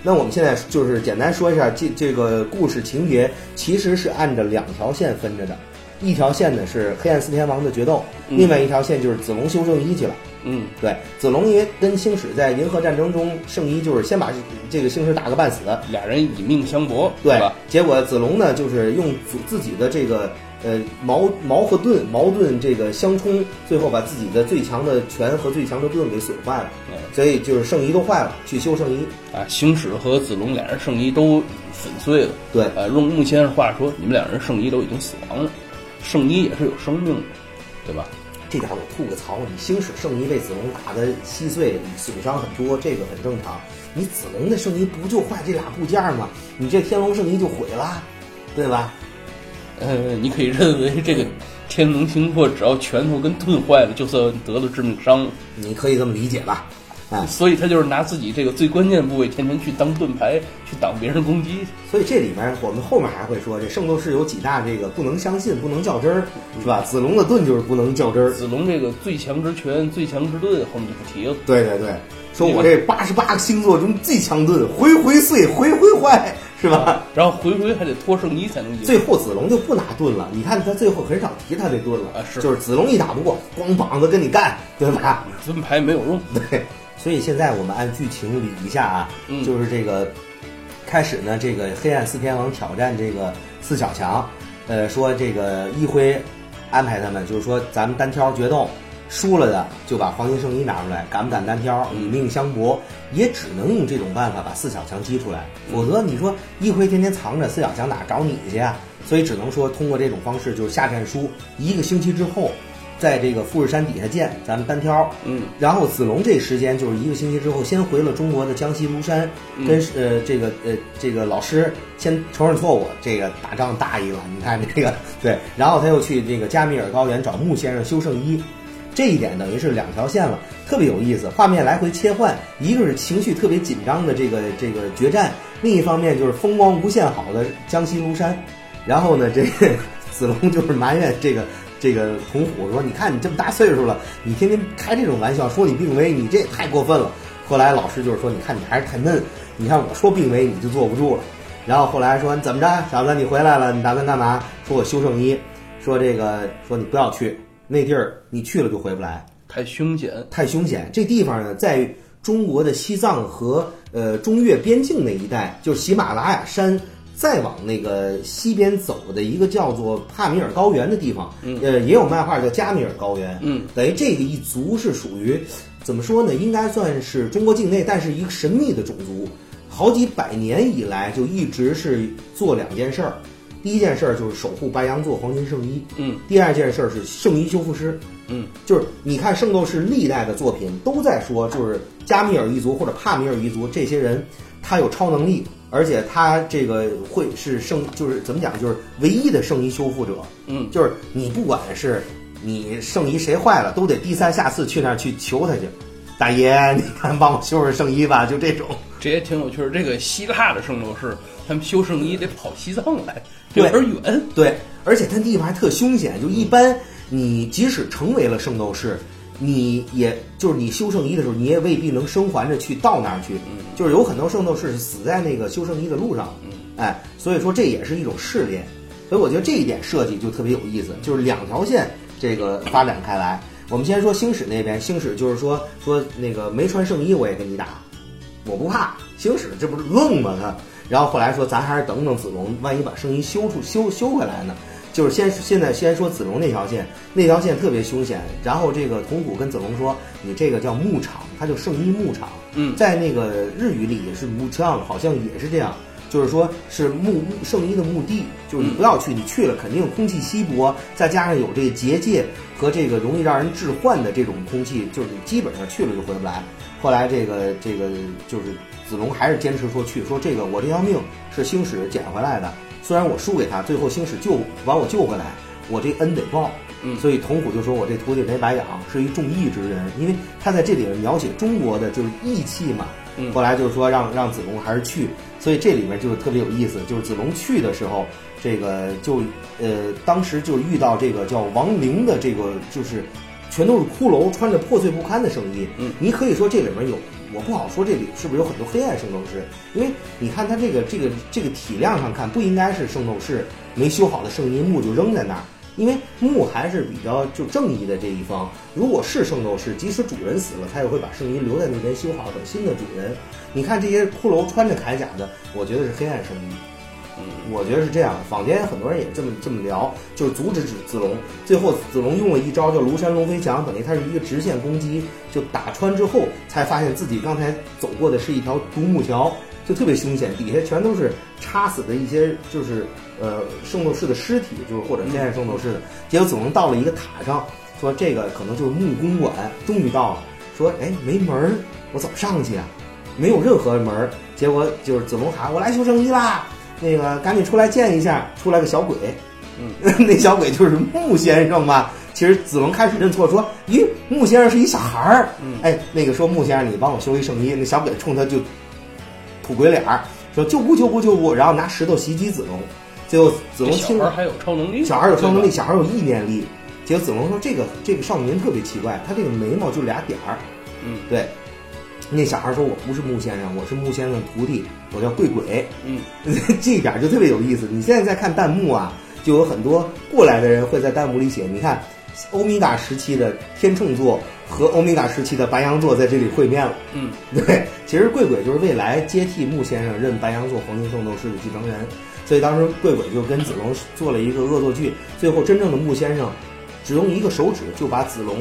Speaker 2: 那我们现在就是简单说一下这这个故事情节，其实是按照两条线分着的，一条线呢是黑暗四天王的决斗，
Speaker 3: 嗯
Speaker 2: 另外一条线就是子龙修圣衣去了。
Speaker 3: 嗯
Speaker 2: 对，子龙因为跟星矢在银河战争中，圣衣就是先把这个星矢打个半死，
Speaker 3: 俩人以命相搏，
Speaker 2: 对
Speaker 3: 吧？
Speaker 2: 结果子龙呢就是用自自己的这个呃矛矛和盾矛盾这个相冲，最后把自己的最强的拳和最强的盾给损坏了，
Speaker 3: 嗯
Speaker 2: 所以就是圣衣都坏了，去修圣衣。
Speaker 3: 啊，星矢和子龙俩人圣衣都粉碎了。
Speaker 2: 对
Speaker 3: 呃，用穆先生话说，你们两人圣衣都已经死亡了，圣衣也是有生命的，对吧？
Speaker 2: 这点我吐个槽，你星矢圣衣被子龙打的稀碎，损伤很多，这个很正常。你子龙的圣衣不就坏这俩部件吗？你这天龙圣衣就毁了，对吧？
Speaker 3: 呃，你可以认为这个天龙星座只要拳头跟盾坏了，就算得了致命伤。
Speaker 2: 你可以这么理解吧。啊。
Speaker 3: 所以他就是拿自己这个最关键的部位天天去当盾牌，去挡别人攻击。
Speaker 2: 所以这里面我们后面还会说，这圣斗士有几大这个不能相信、不能较真儿，是吧？子龙的盾就是不能较真儿。
Speaker 3: 子龙这个最强之拳、最强之盾，后面就不提了。
Speaker 2: 对对对，说我这八十八个星座中最强盾，回回碎，回回坏，是吧？
Speaker 3: 然后回回还得脱圣衣才能赢。
Speaker 2: 最后子龙就不拿盾了，你看他最后很少提他这盾了，
Speaker 3: 啊是
Speaker 2: 就是子龙一打不过，光膀子跟你干，对吧？
Speaker 3: 盾牌没有用。
Speaker 2: 对，所以现在我们按剧情理一下啊，
Speaker 3: 嗯
Speaker 2: 就是这个开始呢，这个黑暗四天王挑战这个四小强，呃，说这个一辉安排他们，就是说咱们单挑决斗。输了的就把黄金圣衣拿出来，敢不敢单挑，以命相搏，也只能用这种办法把四小强激出来。否则你说一辉天天藏着，四小强哪找你去啊？所以只能说通过这种方式，就是下战书，一个星期之后，在这个富士山底下见，咱们单挑。
Speaker 3: 嗯，
Speaker 2: 然后子龙这时间就是一个星期之后，先回了中国的江西庐山，跟呃这个呃这个老师先承认错误，这个打仗大意了，你看这个对，然后他又去这个加米尔高原找穆先生修圣衣。这一点等于是两条线了，特别有意思。画面来回切换，一个是情绪特别紧张的这个这个决战，另一方面就是风光无限好的江西庐山。然后呢，这个 子龙就是埋怨这个这个童虎说：“你看你这么大岁数了，你天天开这种玩笑，说你病危，你这也太过分了。”后来老师就是说：“你看你还是太嫩，你看我说病危你就坐不住了。”然后后来说：“怎么着，小子你回来了，你打算干嘛？”说：“我修圣衣。”说这个说你不要去。那地儿你去了就回不来，
Speaker 3: 太凶险。
Speaker 2: 太凶险。这地方呢，在中国的西藏和呃中越边境那一带，就是喜马拉雅山再往那个西边走的一个叫做帕米尔高原的地方，呃，也有漫画叫加米尔高原，
Speaker 3: 嗯，
Speaker 2: 等于这个一族是属于怎么说呢？应该算是中国境内，但是一个神秘的种族，好几百年以来就一直是做两件事儿。第一件事儿就是守护白羊座黄金圣衣，
Speaker 3: 嗯，
Speaker 2: 第二件事儿是圣衣修复师，
Speaker 3: 嗯，
Speaker 2: 就是你看圣斗士历代的作品都在说，就是加米尔一族或者帕米尔一族这些人，他有超能力，而且他这个会是圣，就是怎么讲，就是唯一的圣衣修复者，
Speaker 3: 嗯，
Speaker 2: 就是你不管是你圣衣谁坏了，都得低三下四去那儿去求他去，大爷，你看帮我修修圣衣吧，就这种。
Speaker 3: 这也挺有趣儿。这个希腊的圣斗士，他们修圣衣得跑西藏来，有点远。
Speaker 2: 对，而且他地方还特凶险，就一般你即使成为了圣斗士，你也就是你修圣衣的时候，你也未必能生还着去到那儿去。就是有很多圣斗士是死在那个修圣衣的路上。哎，所以说这也是一种试炼。所以我觉得这一点设计就特别有意思，就是两条线这个发展开来。我们先说星矢那边，星矢就是说说那个没穿圣衣我也跟你打，我不怕。行驶这不是愣吗他？然后后来说咱还是等等子龙，万一把圣衣修出修修回来呢？就是先现在先说子龙那条线，那条线特别凶险。然后这个童虎跟子龙说：“你这个叫牧场，它叫圣衣牧场。
Speaker 3: 嗯
Speaker 2: 在那个日语里也是牧场，好像也是这样。就是说是墓墓圣衣的墓地，就是你不要去，你去了肯定空气稀薄，再加上有这个结界和这个容易让人致幻的这种空气，就是你基本上去了就回不来。后来这个这个就是子龙还是坚持说去，说这个我这条命是星矢捡回来的，虽然我输给他，最后星矢救把我救回来，我这恩得报。
Speaker 3: 嗯
Speaker 2: 所以童虎就说我这徒弟没白养，是一重义之人，因为他在这里面描写中国的就是义气嘛。
Speaker 3: 嗯
Speaker 2: 后来就是说让让子龙还是去，所以这里面就特别有意思，就是子龙去的时候，这个就呃当时就遇到这个叫王陵的这个就是全都是骷髅，穿着破碎不堪的圣衣。
Speaker 3: 嗯，
Speaker 2: 你可以说这里面有，我不好说这里是不是有很多黑暗圣斗士，因为你看他这个这个这个体量上看，不应该是圣斗士没修好的圣衣木就扔在那儿。因为木还是比较就正义的这一方，如果是圣斗士，即使主人死了，他也会把圣衣留在那边修好，等新的主人。你看这些骷髅穿着铠甲的，我觉得是黑暗圣衣。我觉得是这样，坊间很多人也这么这么聊，就是阻止子子龙。最后子龙用了一招叫庐山龙飞墙，等于他是一个直线攻击，就打穿之后才发现自己刚才走过的是一条独木桥，就特别凶险，底下全都是插死的一些就是呃圣斗士的尸体，就是或者黑暗圣斗士的。结果子龙到了一个塔上，说这个可能就是木公馆，终于到了。说哎没门儿，我怎么上去啊？没有任何门儿。结果就是子龙喊我来修圣衣啦。那个赶紧出来见一下，出来个小鬼，
Speaker 3: 嗯，
Speaker 2: 那小鬼就是木先生吧，其实子龙开始认错，说：“咦，穆先生是一小孩儿。”哎，那个说穆先生，你帮我修一圣衣。那小鬼冲他就吐鬼脸儿，说：“救不救不救不。”然后拿石头袭击子龙，最后子龙
Speaker 3: 小
Speaker 2: 听
Speaker 3: 孩儿还有超能力，
Speaker 2: 小孩有超能力，小孩有意念力。结果子龙说：“这个这个少年特别奇怪，他这个眉毛就俩点儿。”
Speaker 3: 嗯，
Speaker 2: 对。那小孩说：“我不是木先生，我是木先生的徒弟，我叫贵鬼。”
Speaker 3: 嗯，
Speaker 2: 这一点就特别有意思。你现在在看弹幕啊，就有很多过来的人会在弹幕里写：“你看，欧米伽时期的天秤座和欧米伽时期的白羊座在这里会面了。”
Speaker 3: 嗯，
Speaker 2: 对，其实贵鬼就是未来接替木先生任白羊座黄金圣斗士的继承人，所以当时贵鬼就跟子龙做了一个恶作剧，最后真正的木先生只用一个手指就把子龙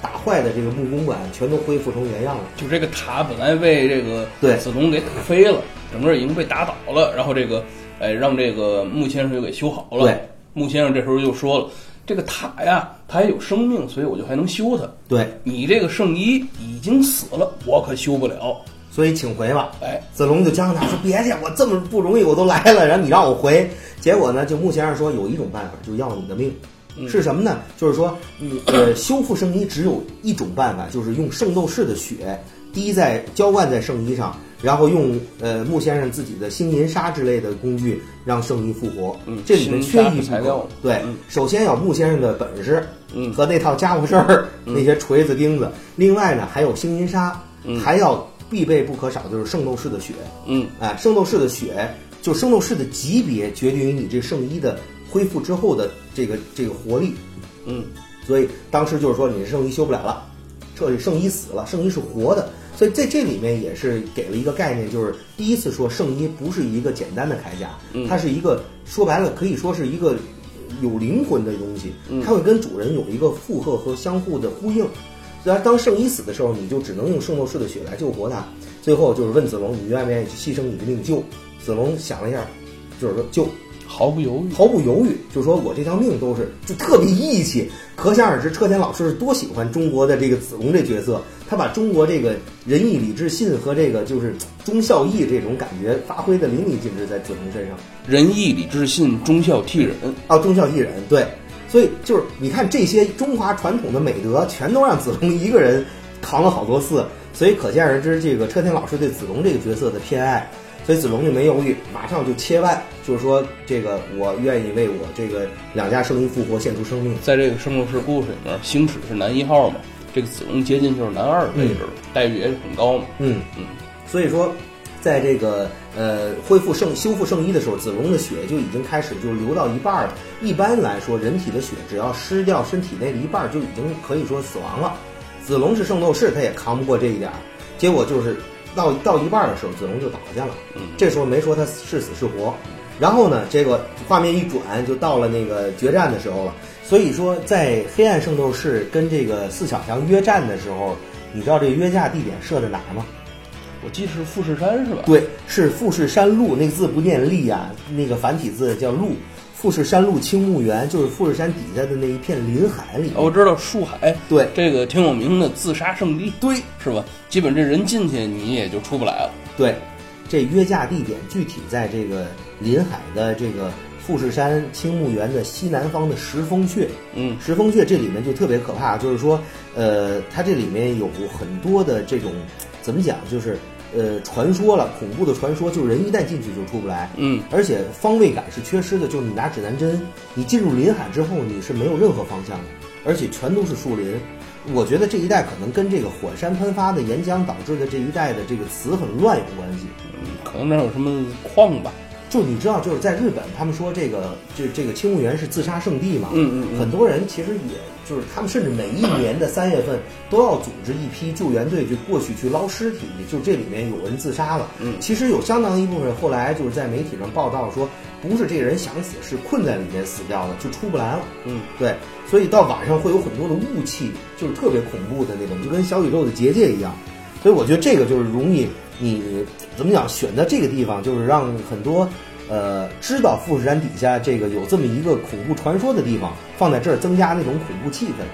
Speaker 2: 打坏的这个木工馆全都恢复成原样了。
Speaker 3: 就这个塔本来被这个
Speaker 2: 对
Speaker 3: 子龙给打飞了，整个已经被打倒了，然后这个哎让这个穆先生又给修好了。
Speaker 2: 对，
Speaker 3: 穆先生这时候就说了，这个塔呀，它还有生命，所以我就还能修它。
Speaker 2: 对，
Speaker 3: 你这个圣衣已经死了，我可修不了。
Speaker 2: 所以请回吧。
Speaker 3: 哎，
Speaker 2: 子龙就将他说：“别去，我这么不容易我都来了，然后你让我回。”结果呢，就穆先生说有一种办法，就要你的命。是什么呢？就是说，你呃，修复圣衣只有一种办法，就是用圣斗士的血滴在浇灌在圣衣上，然后用呃穆先生自己的星银沙之类的工具让圣衣复活。
Speaker 3: 嗯
Speaker 2: 这里面缺一
Speaker 3: 材料
Speaker 2: 不可。对，
Speaker 3: 嗯
Speaker 2: 首先要穆先生的本事，
Speaker 3: 嗯
Speaker 2: 和那套家伙事儿，那些锤子钉子。另外呢，还有星银沙，还要必备不可少就是圣斗士的血。
Speaker 3: 嗯，
Speaker 2: 哎，圣斗士的血，就圣斗士的级别决定于你这圣衣的恢复之后的这个这个活力。
Speaker 3: 嗯，
Speaker 2: 所以当时就是说你这圣衣修不了了，这里圣衣死了，圣衣是活的。所以在这里面也是给了一个概念，就是第一次说圣衣不是一个简单的铠甲，它是一个说白了可以说是一个有灵魂的东西，它会跟主人有一个附和和相互的呼应。然而当圣衣死的时候，你就只能用圣斗士的血来救活他。最后就是问子龙，你愿不愿意去牺牲你的命救？子龙想了一下，就是说救，
Speaker 3: 毫不犹豫。
Speaker 2: 毫不犹豫，就说我这条命都是就特别义气，可想而知车田老师是多喜欢中国的这个子龙这角色，他把中国这个仁义礼智信和这个就是忠孝义这种感觉发挥的淋漓尽致在子龙身上。
Speaker 3: 仁义礼智信，忠孝悌仁。
Speaker 2: 啊，忠孝悌仁，对，所以就是你看这些中华传统的美德，全都让子龙一个人扛了好多次，所以可见而知这个车田老师对子龙这个角色的偏爱。所以子龙就没犹豫，马上就切腕，就是说这个我愿意为我这个两家圣衣复活献出生命。
Speaker 3: 在这个圣斗士故事里面，星矢是男一号嘛，这个子龙接近就是男二的位置了，待遇也是很高嘛。
Speaker 2: 嗯嗯，所以说，在这个呃恢复圣修复圣衣的时候，子龙的血就已经开始就流到一半了。一般来说，人体的血只要失掉身体内的一半，就已经可以说死亡了。子龙是圣斗士，他也扛不过这一点儿，结果就是到到一半的时候，子龙就倒下了。
Speaker 3: 嗯
Speaker 2: 这时候没说他是死是活。然后呢，这个画面一转，就到了那个决战的时候了。所以说，在黑暗圣斗士跟这个四小强约战的时候，你知道这个约架地点设在哪儿吗？
Speaker 3: 我记得是富士山是吧？
Speaker 2: 对，是富士山路，那个字不念立啊，那个繁体字叫路。富士山路青木园就是富士山底下的那一片林海里。
Speaker 3: 哦，我知道树海，
Speaker 2: 对
Speaker 3: 这个挺有名的自杀圣地，
Speaker 2: 对
Speaker 3: 是吧？基本这人进去你也就出不来了。
Speaker 2: 对，这约架地点具体在这个林海的这个富士山青木园的西南方的石峰穴。
Speaker 3: 嗯
Speaker 2: 石峰穴这里面就特别可怕，就是说，呃，它这里面有很多的这种怎么讲，就是呃传说了，恐怖的传说，就是人一旦进去就出不来。
Speaker 3: 嗯，
Speaker 2: 而且方位感是缺失的，就是你拿指南针，你进入林海之后，你是没有任何方向的，而且全都是树林。我觉得这一带可能跟这个火山喷发的岩浆导致的这一带的这个词很乱有关系。
Speaker 3: 嗯可能那有什么矿吧？
Speaker 2: 就你知道，就是在日本，他们说这个这这个青木园是自杀圣地嘛，
Speaker 3: 嗯嗯嗯
Speaker 2: 很多人其实也就是他们甚至每一年的三月份都要组织一批救援队去过去去捞尸体，就这里面有人自杀了。
Speaker 3: 嗯
Speaker 2: 其实有相当一部分后来就是在媒体上报道说，不是这个人想死，是困在里面死掉了，就出不来了。
Speaker 3: 嗯，
Speaker 2: 对，所以到晚上会有很多的雾气，就是特别恐怖的那种，就跟小宇宙的结界一样。所以我觉得这个就是容易你怎么讲，选择这个地方，就是让很多呃知道富士山底下这个有这么一个恐怖传说的地方，放在这儿增加那种恐怖气氛。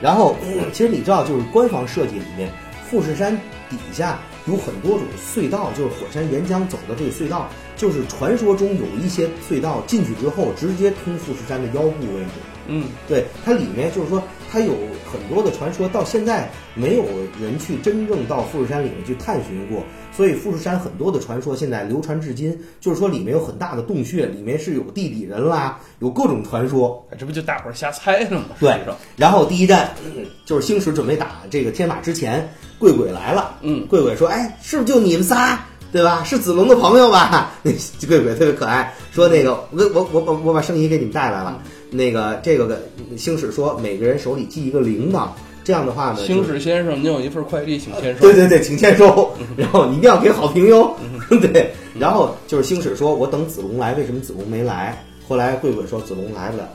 Speaker 2: 然后，其实你知道，就是官方设计里面，富士山底下有很多种隧道，就是火山岩浆走的这个隧道，就是传说中有一些隧道进去之后，直接通富士山的腰部位置。
Speaker 3: 嗯，
Speaker 2: 对，它里面就是说，它有很多的传说，到现在没有人去真正到富士山里面去探寻过，所以富士山很多的传说现在流传至今，就是说里面有很大的洞穴，里面是有地底人啦，有各种传说。
Speaker 3: 哎这不就大伙儿瞎猜呢吗？
Speaker 2: 对然后第一站、嗯就是星矢准备打这个天马之前，贵鬼来了。
Speaker 3: 嗯
Speaker 2: 贵鬼说：“哎，是不是就你们仨？对吧？是子龙的朋友吧？” 那贵鬼特别可爱，说：“那个，我我我我我把圣衣给你们带来了。那个这个个星矢说，每个人手里系一个铃铛，这样的话呢，
Speaker 3: 星矢先生，您有一份快递，请签收。
Speaker 2: 对 对对，请签收，然后你一定要给好评哟。对，然后就是星矢说：“我等子龙来，为什么子龙没来？”后来贵鬼说：“子龙来不了。”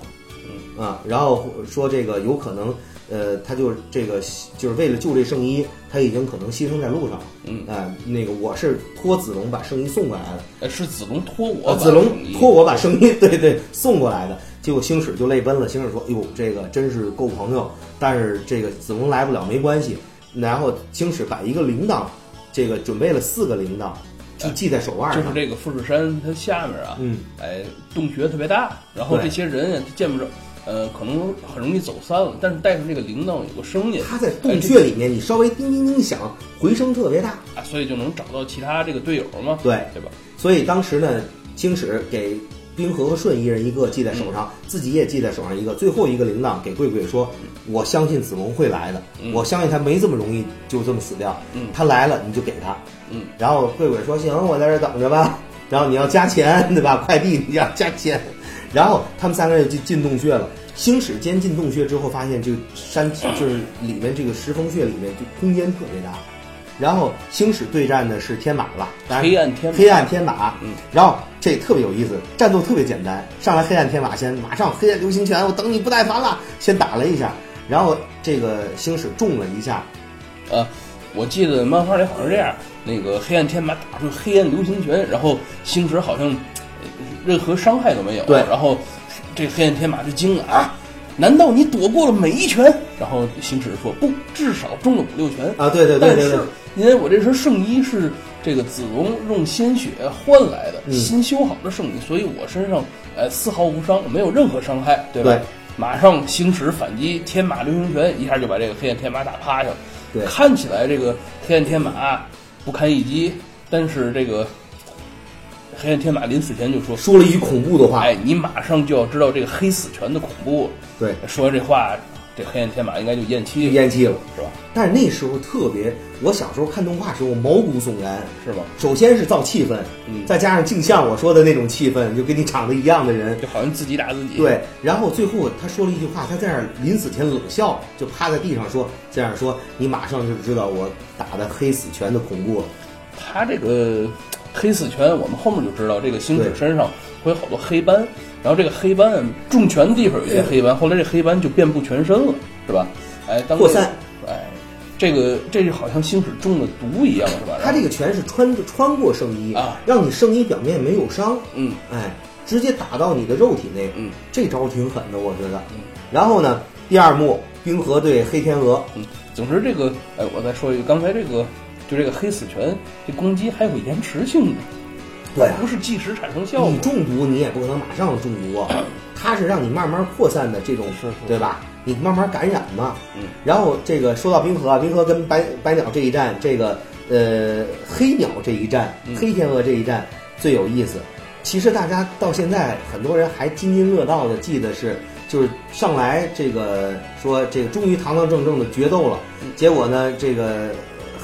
Speaker 2: 啊，然后说这个有可能，呃，他就这个就是为了救这圣衣，他已经可能牺牲在路上了。
Speaker 3: 嗯
Speaker 2: 啊、那个我是托子龙把圣衣送过来的，
Speaker 3: 哎，是子龙托我
Speaker 2: 呃，子龙托我把圣衣，对对，送过来的。结果星矢就泪奔了。星矢说：“哎呦，这个真是够朋友，但是这个子龙来不了没关系。”然后星矢把一个铃铛，这个准备了四个铃铛，就系在手腕上。
Speaker 3: 就是这个富士山它下面啊，
Speaker 2: 嗯，
Speaker 3: 哎，洞穴特别大，然后这些人呀，他见不着，呃，可能很容易走散了。但是带上这个铃铛有个声音，
Speaker 2: 它在洞
Speaker 3: 哎
Speaker 2: 穴里面，你稍微叮叮叮响，回声特别大。
Speaker 3: 啊，所以就能找到其他这个队友嘛，
Speaker 2: 对
Speaker 3: 对吧？
Speaker 2: 所以当时呢，星矢给冰河和舜一人一个系在手上，自己也系在手上一个，最后一个铃铛给贵贵说：“我相信子龙会来的，
Speaker 3: 嗯
Speaker 2: 我相信他没这么容易就这么死掉。
Speaker 3: 嗯
Speaker 2: 他来了你就给他。”
Speaker 3: 嗯，
Speaker 2: 然后贵贵说：“行，我在这等着吧。然后你要加钱，对吧？快递你要加钱。”然后他们三个人就进进洞穴了。星矢先进洞穴之后，发现这个山就是里面这个石峰穴里面就空间特别大。然后星矢对战的是天马了，当然
Speaker 3: 黑暗天马。
Speaker 2: 黑暗天马，
Speaker 3: 嗯，
Speaker 2: 然后这特别有意思，战斗特别简单，上来黑暗天马先马上黑暗流星拳，我等你不耐烦了，先打了一下，然后这个星矢中了一下，
Speaker 3: 呃，我记得漫画里好像是这样，那个黑暗天马打出黑暗流星拳，然后星矢好像呃任何伤害都没有，
Speaker 2: 对。
Speaker 3: 然后这黑暗天马就惊了啊，难道你躲过了每一拳？然后星矢说不，至少中了五六拳
Speaker 2: 啊对对对对对
Speaker 3: 但是因为我这身圣衣是这个子龙用鲜血换来的，
Speaker 2: 嗯
Speaker 3: 新修好的圣衣，所以我身上呃丝毫无伤，没有任何伤害，对吧？
Speaker 2: 对
Speaker 3: 马上行使反击天马流星拳，一下就把这个黑暗天马打趴下了。
Speaker 2: 对
Speaker 3: 看起来这个黑暗天马不堪一击，但是这个黑暗天马临死前就说
Speaker 2: 说了一句恐怖的：“话，
Speaker 3: 哎，你马上就要知道这个黑死拳的恐怖了。
Speaker 2: 对，”
Speaker 3: 说完这话，这黑暗天马应该就咽气了，
Speaker 2: 咽气了。
Speaker 3: 是吧？
Speaker 2: 但是那时候特别，我小时候看动画时候毛骨悚然，
Speaker 3: 是吧？
Speaker 2: 首先是造气氛，
Speaker 3: 嗯
Speaker 2: 再加上镜像我说的那种气氛，就跟你长得一样的人，
Speaker 3: 就好像自己打自己。，
Speaker 2: 对，然后最后他说了一句话，他在那儿临死前冷笑，就趴在地上说这样说，你马上就知道我打的黑死拳的恐怖了。
Speaker 3: 他这个黑死拳，我们后面就知道，这个星矢身上会有好多黑斑，然后这个黑斑重拳的地方有一些黑斑，后来这黑斑就遍布全身了，是吧？哎，当这个
Speaker 2: 扩散，
Speaker 3: 哎，这个这就好像星矢中了毒一样，是吧？
Speaker 2: 他这个拳是穿穿过圣衣
Speaker 3: 啊，
Speaker 2: 让你圣衣表面没有伤，
Speaker 3: 嗯。
Speaker 2: 哎，直接打到你的肉体内，
Speaker 3: 嗯，
Speaker 2: 这招挺狠的，我觉得。嗯。然后呢，第二幕冰河对黑天鹅，
Speaker 3: 嗯，总之这个，哎，我再说一个，刚才这个就这个黑死拳，这攻击还有延迟性的，
Speaker 2: 对啊
Speaker 3: 不是即时产生效果
Speaker 2: 你。中毒你也不可能马上中毒啊，它是让你慢慢扩散的这种，
Speaker 3: 是是
Speaker 2: 对吧？你慢慢感染嘛。
Speaker 3: 嗯。
Speaker 2: 然后这个说到冰河啊，冰河跟白白鸟这一战，这个呃黑鸟这一战，
Speaker 3: 嗯
Speaker 2: 黑天鹅这一战最有意思。其实大家到现在很多人还津津乐道的记得是，就是上来这个说这个终于堂堂正正的决斗了，结果呢这个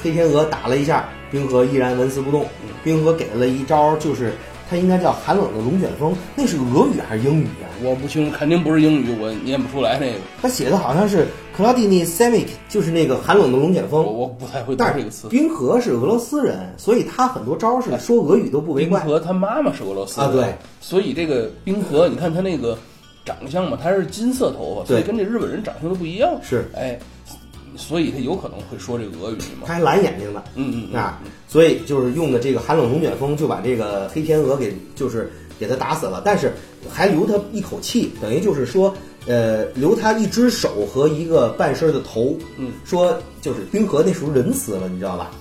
Speaker 2: 黑天鹅打了一下，冰河依然纹丝不动。冰河给了一招，就是它应该叫寒冷的龙卷风，那是俄语还是英语啊？
Speaker 3: 我不清楚，肯定不是英语，我念不出来那个，
Speaker 2: 他写的好像是 Cloudini Semic，就是那个寒冷的龙卷风。
Speaker 3: 我不太会读
Speaker 2: 但是
Speaker 3: 这个词。
Speaker 2: 冰河是俄罗斯人，所以他很多招是说俄语都不为怪。
Speaker 3: 冰河他妈妈是俄罗斯人
Speaker 2: 啊对，
Speaker 3: 所以这个冰河，你看他那个长相嘛，他是金色头发，所以
Speaker 2: 对
Speaker 3: 跟这日本人长相都不一样。
Speaker 2: 是，
Speaker 3: 哎，所以他有可能会说这个俄语嘛。
Speaker 2: 他还蓝眼睛呢。
Speaker 3: 嗯嗯嗯
Speaker 2: 啊，所以就是用的这个寒冷龙卷风，就把这个黑天鹅给就是给他打死了，但是还留他一口气，等于就是说，呃，留他一只手和一个半身的头。
Speaker 3: 嗯，
Speaker 2: 说就是冰河那时候人死了，你知道吧？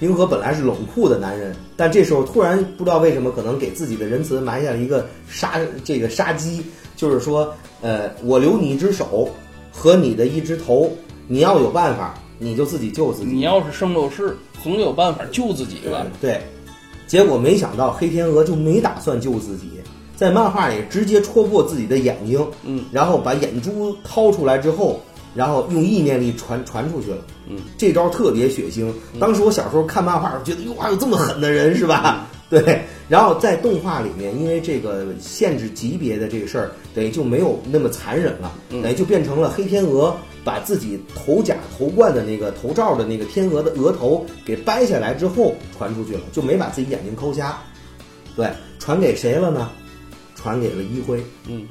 Speaker 2: 冰河本来是冷酷的男人，但这时候突然不知道为什么，可能给自己的仁慈埋下了一个杀这个杀机，就是说，呃，我留你一只手和你的一只头，你要有办法，你就自己救自己。
Speaker 3: 你要是圣斗士，总有办法救自己吧？
Speaker 2: 对，结果没想到黑天鹅就没打算救自己，在漫画里直接戳破自己的眼睛，
Speaker 3: 嗯，
Speaker 2: 然后把眼珠掏出来之后，然后用意念力传传出去了，
Speaker 3: 嗯，
Speaker 2: 这招特别血腥。当时我小时候看漫画，觉得哟，还有这么狠的人是吧？对，然后在动画里面，因为这个限制级别的这个事儿，等于就没有那么残忍了，等于就变成了黑天鹅把自己头甲头冠的那个头罩的那个天鹅的额头给掰下来之后传出去了，就没把自己眼睛抠瞎。对，传给谁了呢？传给了一辉。
Speaker 3: 嗯，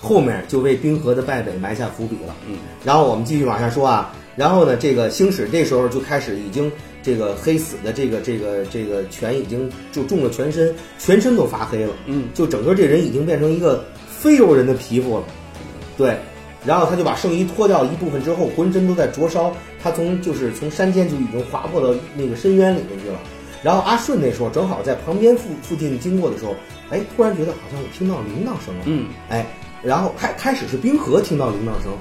Speaker 2: 后面就为冰河的败北埋下伏笔了。
Speaker 3: 嗯，
Speaker 2: 然后我们继续往下说啊，然后呢，这个星矢这时候就开始已经这个黑死的这个这个这个拳已经就中了全身，全身都发黑了。
Speaker 3: 嗯，
Speaker 2: 就整个这人已经变成一个非洲人的皮肤了。对，然后他就把圣衣脱掉一部分之后，浑身都在灼烧。他从就是从山间就已经滑破到那个深渊里面去了。然后阿顺那时候正好在旁边附附近经过的时候，哎，突然觉得好像我听到铃铛声了。
Speaker 3: 嗯，
Speaker 2: 哎，然后开开始是冰河听到铃铛声，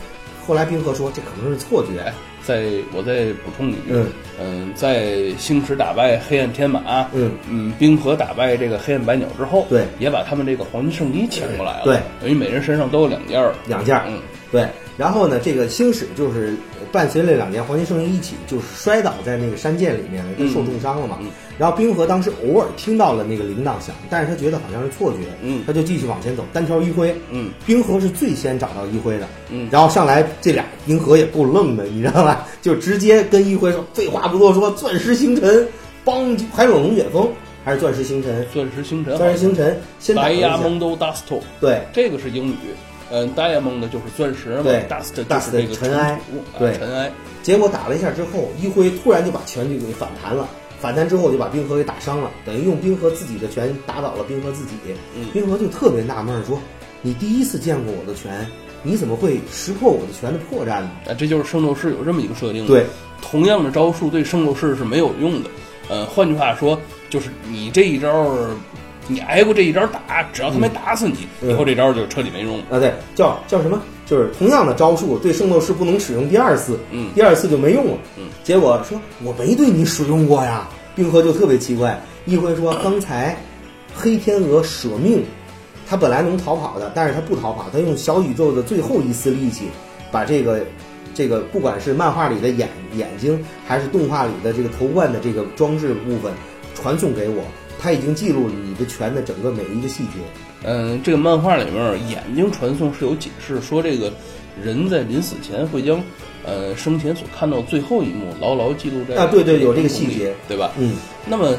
Speaker 2: 后来冰河说这可能是错觉。
Speaker 3: 哎，再我再补充一句，
Speaker 2: 嗯
Speaker 3: 嗯，在星矢打败黑暗天马，
Speaker 2: 嗯
Speaker 3: 嗯，冰河打败这个黑暗白鸟之后，
Speaker 2: 对
Speaker 3: 也把他们这个黄金圣衣抢过来了，
Speaker 2: 对，
Speaker 3: 等于每人身上都有两件儿，
Speaker 2: 两件儿
Speaker 3: 嗯，
Speaker 2: 对，然后呢，这个星矢就是伴随了两年黄金圣衣一起，就是摔倒在那个山涧里面了，就受重伤了嘛。
Speaker 3: 嗯。
Speaker 2: 然后冰河当时偶尔听到了那个铃铛响，但是他觉得好像是错觉，
Speaker 3: 嗯。
Speaker 2: 他就继续往前走，单挑一辉，
Speaker 3: 嗯，
Speaker 2: 冰河是最先找到一辉的，
Speaker 3: 嗯
Speaker 2: 然后上来这俩冰河也够愣的，你知道吧？就直接跟一辉说，废话不多说，钻石星辰，帮还是龙卷风，还是钻石星辰？
Speaker 3: 钻石星辰，
Speaker 2: 钻石星辰先打了一下。
Speaker 3: Dust，
Speaker 2: 对，
Speaker 3: 这个是英语，嗯，Diamond 就是钻石嘛
Speaker 2: 对
Speaker 3: ，Dust 就
Speaker 2: Dust
Speaker 3: 是这个
Speaker 2: 尘埃
Speaker 3: 土啊
Speaker 2: 对
Speaker 3: 尘埃，
Speaker 2: 结果打了一下之后，一辉突然就把拳就给反弹了，反弹之后就把冰河给打伤了，等于用冰河自己的拳打倒了冰河自己。
Speaker 3: 嗯
Speaker 2: 冰河就特别纳闷儿说：“你第一次见过我的拳，你怎么会识破我的拳的破绽呢
Speaker 3: 啊，这就是圣斗士有这么一个设定，？”
Speaker 2: 对，
Speaker 3: 同样的招数对圣斗士是没有用的。呃，换句话说，就是你这一招儿，你挨过这一招打，只要他没打死你，
Speaker 2: 嗯
Speaker 3: 以后这招儿就彻底没用了。
Speaker 2: 啊，对，叫叫什么？就是同样的招数对圣斗士不能使用第二次，
Speaker 3: 嗯
Speaker 2: 第二次就没用了。
Speaker 3: 嗯，
Speaker 2: 结果说我没对你使用过呀。冰河就特别奇怪，一辉说刚才黑天鹅舍命，他本来能逃跑的，但是他不逃跑，他用小宇宙的最后一丝力气，把这个这个不管是漫画里的眼眼睛，还是动画里的这个头冠的这个装置部分传送给我，他已经记录了你的拳的整个每一个细节。
Speaker 3: 嗯，这个漫画里面眼睛传送是有解释，说这个人在临死前会将呃生前所看到最后一幕牢牢记录在
Speaker 2: 啊对对有这个细节，
Speaker 3: 对吧？
Speaker 2: 嗯。
Speaker 3: 那么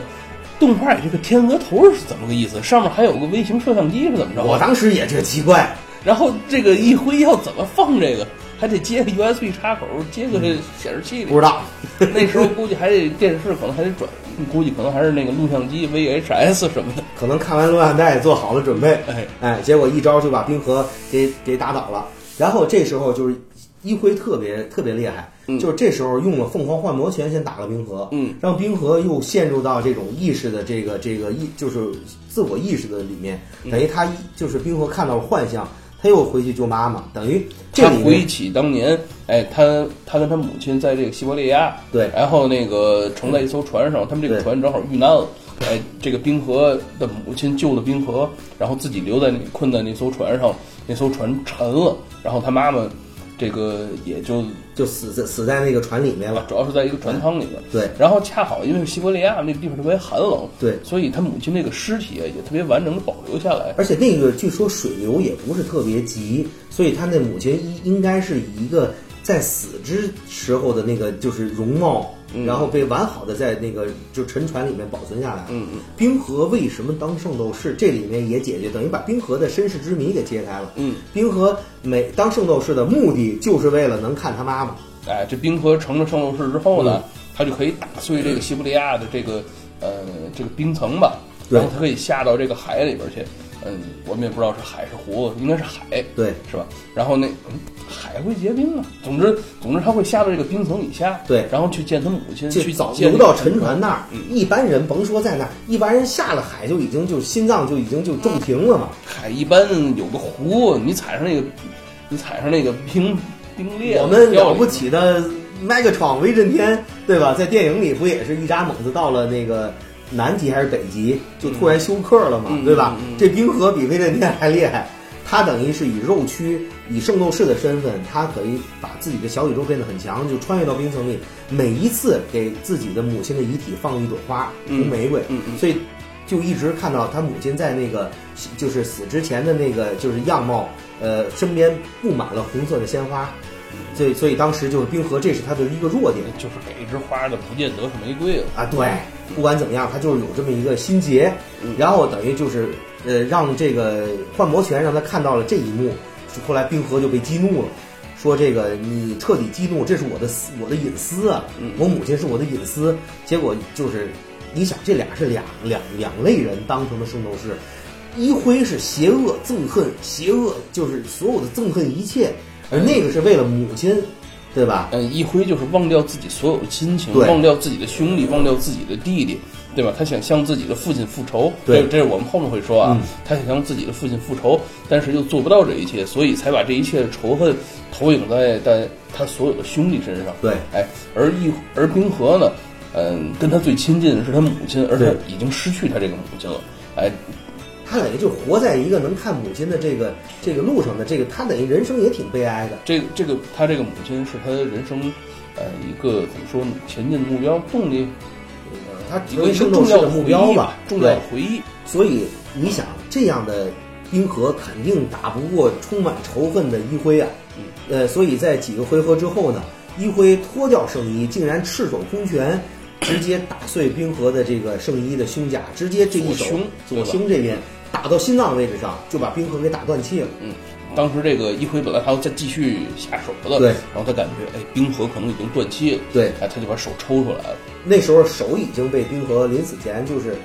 Speaker 3: 动画里这个天鹅头是怎么个意思？上面还有个微型摄像机是怎么着？
Speaker 2: 我当时也觉得奇怪，
Speaker 3: 然后这个一辉要怎么放这个？还得接个 USB 插口，接个显示器里。
Speaker 2: 不知道。
Speaker 3: 那时候估计还得电视，可能还得转，估计可能还是那个录像机 VHS 什么的。
Speaker 2: 可能看完录像带做好了准备，
Speaker 3: 哎
Speaker 2: 哎，结果一招就把冰河给给打倒了。然后这时候就是一辉特别特别厉害，
Speaker 3: 嗯
Speaker 2: 就是这时候用了凤凰幻魔拳先打了冰河，
Speaker 3: 嗯，
Speaker 2: 让冰河又陷入到这种意识的这个这个意就是自我意识的里面，
Speaker 3: 嗯
Speaker 2: 等于他一就是冰河看到了幻象，他又回去救妈妈，等于这
Speaker 3: 他回
Speaker 2: 忆
Speaker 3: 起当年，哎，他他跟他母亲在这个西伯利亚，
Speaker 2: 对。
Speaker 3: 然后那个乘在一艘船上，他们这个船正好遇难了，哎，这个冰河的母亲救了冰河，然后自己留在那困在那艘船上，那艘船沉了，然后他妈妈这个也就
Speaker 2: 就死在死在那个船里面了，
Speaker 3: 主要是在一个船舱里面，
Speaker 2: 对。
Speaker 3: 然后恰好因为西伯利亚那个地方特别寒冷，
Speaker 2: 对。
Speaker 3: 所以他母亲那个尸体啊也特别完整的保留下来，
Speaker 2: 而且那个据说水流也不是特别急，所以他那母亲应应该是以一个在死之时候的那个就是容貌，然后被完好的在那个就沉船里面保存下来。
Speaker 3: 嗯嗯，
Speaker 2: 冰河为什么当圣斗士？这里面也解决，等于把冰河的身世之谜给揭开了。
Speaker 3: 嗯，
Speaker 2: 冰河每当圣斗士的目的就是为了能看他妈妈。
Speaker 3: 哎，这冰河成了圣斗士之后
Speaker 2: 嗯
Speaker 3: 呢，他就可以打碎这个西伯利亚的这个呃这个冰层吧，然后他可以下到这个海里边去。嗯，我们也不知道是海是湖，应该是海，
Speaker 2: 对
Speaker 3: 是吧？然后那、嗯、海会结冰啊，总之总之他会下到这个冰层以下，
Speaker 2: 对
Speaker 3: 然后去见他母亲，
Speaker 2: 就
Speaker 3: 去见
Speaker 2: 早游到沉船那儿，
Speaker 3: 嗯
Speaker 2: 一般人甭说在那儿，一般人下了海就已经就心脏就已经就骤停了嘛。
Speaker 3: 海一般有个湖，你踩上那个，你踩上那个冰冰裂，
Speaker 2: 我们了不起的 Megatron 威震天，对吧？在电影里不也是一扎猛子到了那个南极还是北极，就突然休克了嘛，
Speaker 3: 嗯
Speaker 2: 对吧？这冰河比威震天还厉害，他等于是以肉躯、以圣斗士的身份，他可以把自己的小宇宙变得很强，就穿越到冰层里，每一次给自己的母亲的遗体放一朵花，红
Speaker 3: 嗯
Speaker 2: 玫瑰，所以就一直看到他母亲在那个就是死之前的那个就是样貌，呃，身边布满了红色的鲜花，所以所以当时就是冰河，这是他的一个弱点
Speaker 3: 就是给一枝花的，不见得是玫瑰了。
Speaker 2: 啊。对，不管怎么样，他就是有这么一个心结，然后等于就是呃让这个幻魔拳让他看到了这一幕，后来冰河就被激怒了。说这个你彻底激怒，这是我的私我的隐私啊，我母亲是我的隐私。结果就是，你想这俩是两两两类人当成的圣斗士，一辉是邪恶憎恨，邪恶就是所有的憎恨一切，而那个是为了母亲，对吧？
Speaker 3: 嗯，一辉就是忘掉自己所有亲情，忘掉自己的兄弟，忘掉自己的弟弟，对吧？他想向自己的父亲复仇，
Speaker 2: 对
Speaker 3: 这这是我们后面会说啊。
Speaker 2: 嗯
Speaker 3: 他想向自己的父亲复仇，但是又做不到这一切，所以才把这一切的仇恨投影在在他所有的兄弟身上。
Speaker 2: 对，
Speaker 3: 哎，而一而冰河呢，嗯，跟他最亲近的是他母亲，而他已经失去他这个母亲了。哎，
Speaker 2: 他等于就活在一个能看母亲的这个这个路上的这个，他等于人生也挺悲哀的。
Speaker 3: 这个这个他这个母亲是他人生呃一个怎么说呢？前进的目标动力，
Speaker 2: 他
Speaker 3: 一个重要的
Speaker 2: 目标吧，
Speaker 3: 重要的。回忆。
Speaker 2: 所以你想，这样的冰河肯定打不过充满仇恨的一辉啊。呃，所以在几个回合之后呢，一辉脱掉圣衣，竟然赤手空拳，直接打碎冰河的这个圣衣的胸甲，直接这一手
Speaker 3: 左胸
Speaker 2: 这边打到心脏位置上，就把冰河给打断气了。
Speaker 3: 嗯，当时这个一辉本来还要再继续下手的，
Speaker 2: 对
Speaker 3: 然后他感觉哎冰河可能已经断气了，
Speaker 2: 对
Speaker 3: 哎他就把手抽出来了，
Speaker 2: 那时候手已经被冰河临死前就是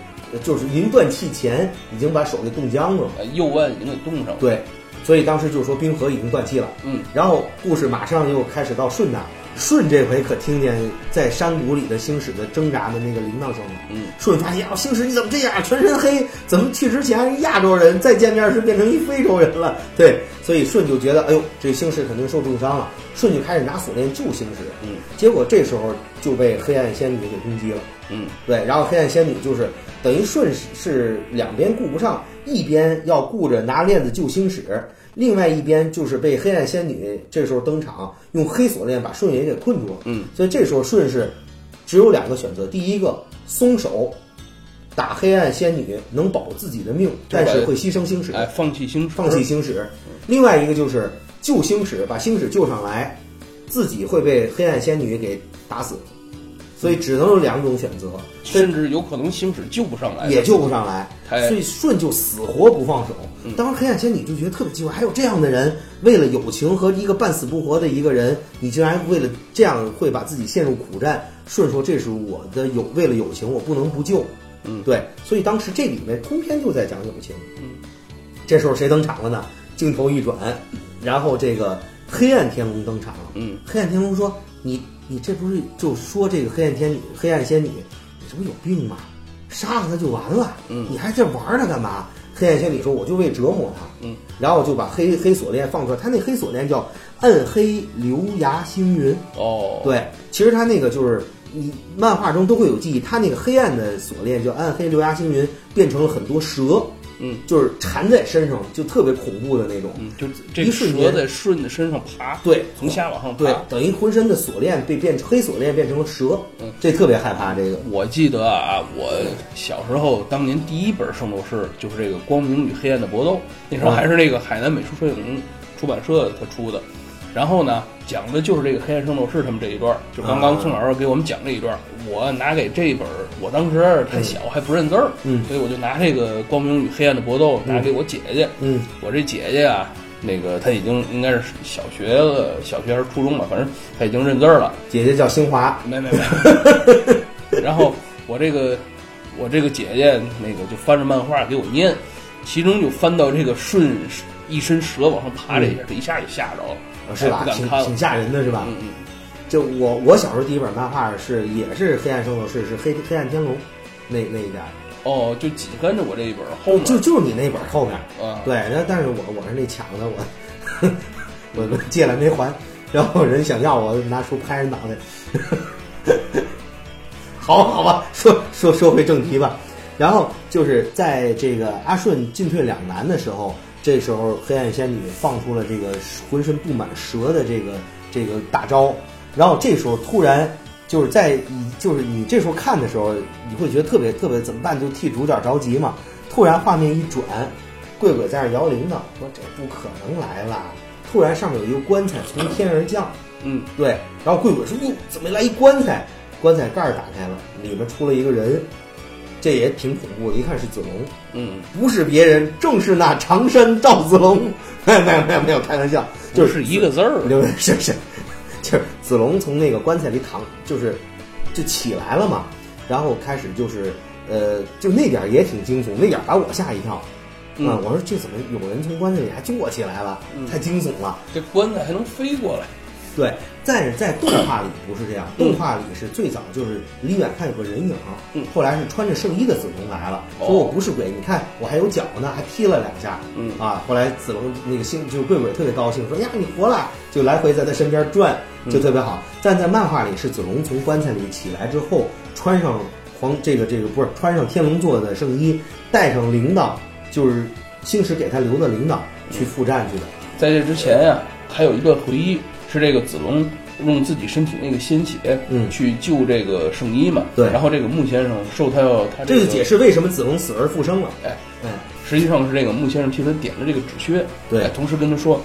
Speaker 2: 就是临断气前已经把手给冻僵了嘛。
Speaker 3: 哎右腕已经给冻上了，
Speaker 2: 对，所以当时就说冰河已经断气了。
Speaker 3: 嗯，
Speaker 2: 然后故事马上又开始到顺那儿，舜这回可听见在山谷里的星矢的挣扎的那个铃铛声了。
Speaker 3: 嗯，
Speaker 2: 舜发现啊，星矢你怎么这样？全身黑，怎么去之前是亚洲人，再见面是变成一非洲人了？对，所以舜就觉得，哎呦，这星矢肯定受重伤了。舜就开始拿锁链救星矢。
Speaker 3: 嗯，
Speaker 2: 结果这时候就被黑暗仙女给攻击了。
Speaker 3: 嗯，
Speaker 2: 对，然后黑暗仙女就是等于顺是是两边顾不上，一边要顾着拿链子救星矢，另外一边就是被黑暗仙女这时候登场，用黑锁链把顺也给困住了。
Speaker 3: 嗯，
Speaker 2: 所以这时候顺是只有两个选择，第一个松手打黑暗仙女能保自己的命，但是会牺牲星矢，
Speaker 3: 哎放弃星矢，
Speaker 2: 放弃星矢；另外一个就是救星矢，把星矢救上来，自己会被黑暗仙女给打死。所以只能有两种选择，
Speaker 3: 甚至有可能星矢救不上来，
Speaker 2: 也救不上来，
Speaker 3: 哎
Speaker 2: 所以舜就死活不放手。当时黑暗仙女就觉得特别奇怪，还有这样的人，为了友情和一个半死不活的一个人，你竟然为了这样会把自己陷入苦战。舜说：“这是我的友，为了友情，我不能不救。”
Speaker 3: 嗯，
Speaker 2: 对，所以当时这里面通篇就在讲友情。嗯，这时候谁登场了呢？镜头一转，然后这个黑暗天龙登场了。
Speaker 3: 嗯，
Speaker 2: 黑暗天龙说：“你你这不是就说这个黑暗天女、黑暗仙女，你这不有病吗？杀了她就完了。
Speaker 3: 嗯
Speaker 2: 你还在玩她干嘛？”黑暗仙女说：“我就为折磨她。”
Speaker 3: 嗯，
Speaker 2: 然后就把黑黑锁链放出来，她那黑锁链叫暗黑流牙星云。
Speaker 3: 哦，，
Speaker 2: 对，其实她那个就是你漫画中都会有记忆，她那个黑暗的锁链叫暗黑流牙星云，变成了很多蛇，
Speaker 3: 嗯
Speaker 2: 就是缠在身上，就特别恐怖的那种。
Speaker 3: 嗯，就这个
Speaker 2: 一瞬间
Speaker 3: 蛇在顺着身上爬，
Speaker 2: 对
Speaker 3: 从下往上爬，
Speaker 2: 对，等于浑身的锁链被变黑锁链变成了蛇，
Speaker 3: 嗯
Speaker 2: 这特别害怕这个。
Speaker 3: 我记得啊，我小时候当年第一本圣斗士就是这个《光明与黑暗的搏斗》，那时候
Speaker 2: 嗯
Speaker 3: 还是那个海南美术摄影出版社他出的。然后呢，讲的就是这个黑暗圣斗士他们这一段儿，就刚刚
Speaker 2: 啊
Speaker 3: 宋老师给我们讲这一段儿。我拿给这一本儿，我当时太小还不认字儿，
Speaker 2: 嗯
Speaker 3: 所以我就拿这个《光明与黑暗的搏斗》拿给我姐姐。
Speaker 2: 嗯
Speaker 3: 我这姐姐啊，那个她已经应该是小学了，小学还是初中吧，反正她已经认字儿了。
Speaker 2: 姐姐叫新华，
Speaker 3: 没没没。然后我这个我这个姐姐那个就翻着漫画给我念，其中就翻到这个顺一身蛇往上爬这一下，这一下就吓着了，
Speaker 2: 嗯是吧挺挺。吓人的是吧？
Speaker 3: 嗯嗯，
Speaker 2: 就我我小时候第一本漫画是也是黑暗圣斗士，是黑黑暗天龙那那一点儿，
Speaker 3: 哦，就紧跟着我这一本后面，
Speaker 2: 就就是你那本后面。
Speaker 3: 啊，
Speaker 2: 对，然后但是我我是那抢的，我我我借来没还，然后人想要我拿书拍人脑袋。好好吧，说说说回正题吧。然后就是在这个阿顺进退两难的时候，这时候黑暗仙女放出了这个浑身布满蛇的这个这个大招，然后这时候突然就是在你就是你这时候看的时候，你会觉得特别特别怎么办？就替主角着急嘛。突然画面一转，贵鬼在那摇铃铛，说这不可能来了。突然上面有一个棺材从天而降，
Speaker 3: 嗯，
Speaker 2: 对，然后贵鬼说哟，怎么来一棺材？棺材盖儿打开了，里面出了一个人，这也挺恐怖的。一看是子龙，
Speaker 3: 嗯，
Speaker 2: 不是别人，正是那常山赵子龙。没有没有没有没有，开玩笑，就
Speaker 3: 就是一个字儿，
Speaker 2: 是是，就是子龙从那个棺材里躺，就是就起来了嘛，然后开始就是呃，就那点儿也挺惊悚，那点儿把我吓一跳。
Speaker 3: 嗯
Speaker 2: 我说这怎么有人从棺材里还坐起来了？太惊悚了。
Speaker 3: 这棺材还能飞过来，
Speaker 2: 对，但是在动画里不是这样，动画里是最早就是离远看有个人影，
Speaker 3: 嗯
Speaker 2: 后来是穿着圣衣的子龙来了，
Speaker 3: 哦
Speaker 2: 说我不是鬼，你看我还有脚呢，还踢了两下，
Speaker 3: 嗯
Speaker 2: 啊，后来子龙那个星就是贵鬼特别高兴，说呀你活了，就来回在他身边转，就特别好。但在漫画里是子龙从棺材里起来之后，穿上黄这个这个不是穿上天龙座的圣衣，带上铃铛，就是星矢给他留的铃铛去赴战去的。
Speaker 3: 在这之前呀、还有一段回忆是这个子龙用自己身体那个鲜血，
Speaker 2: 嗯
Speaker 3: 去救这个圣衣嘛，
Speaker 2: 对
Speaker 3: 然后这个穆先生受他要他个
Speaker 2: 这就解，释为什么子龙死而复生了。
Speaker 3: 哎，
Speaker 2: 嗯，
Speaker 3: 实际上是这个穆先生替他点了这个止血，
Speaker 2: 对
Speaker 3: 哎同时跟他说，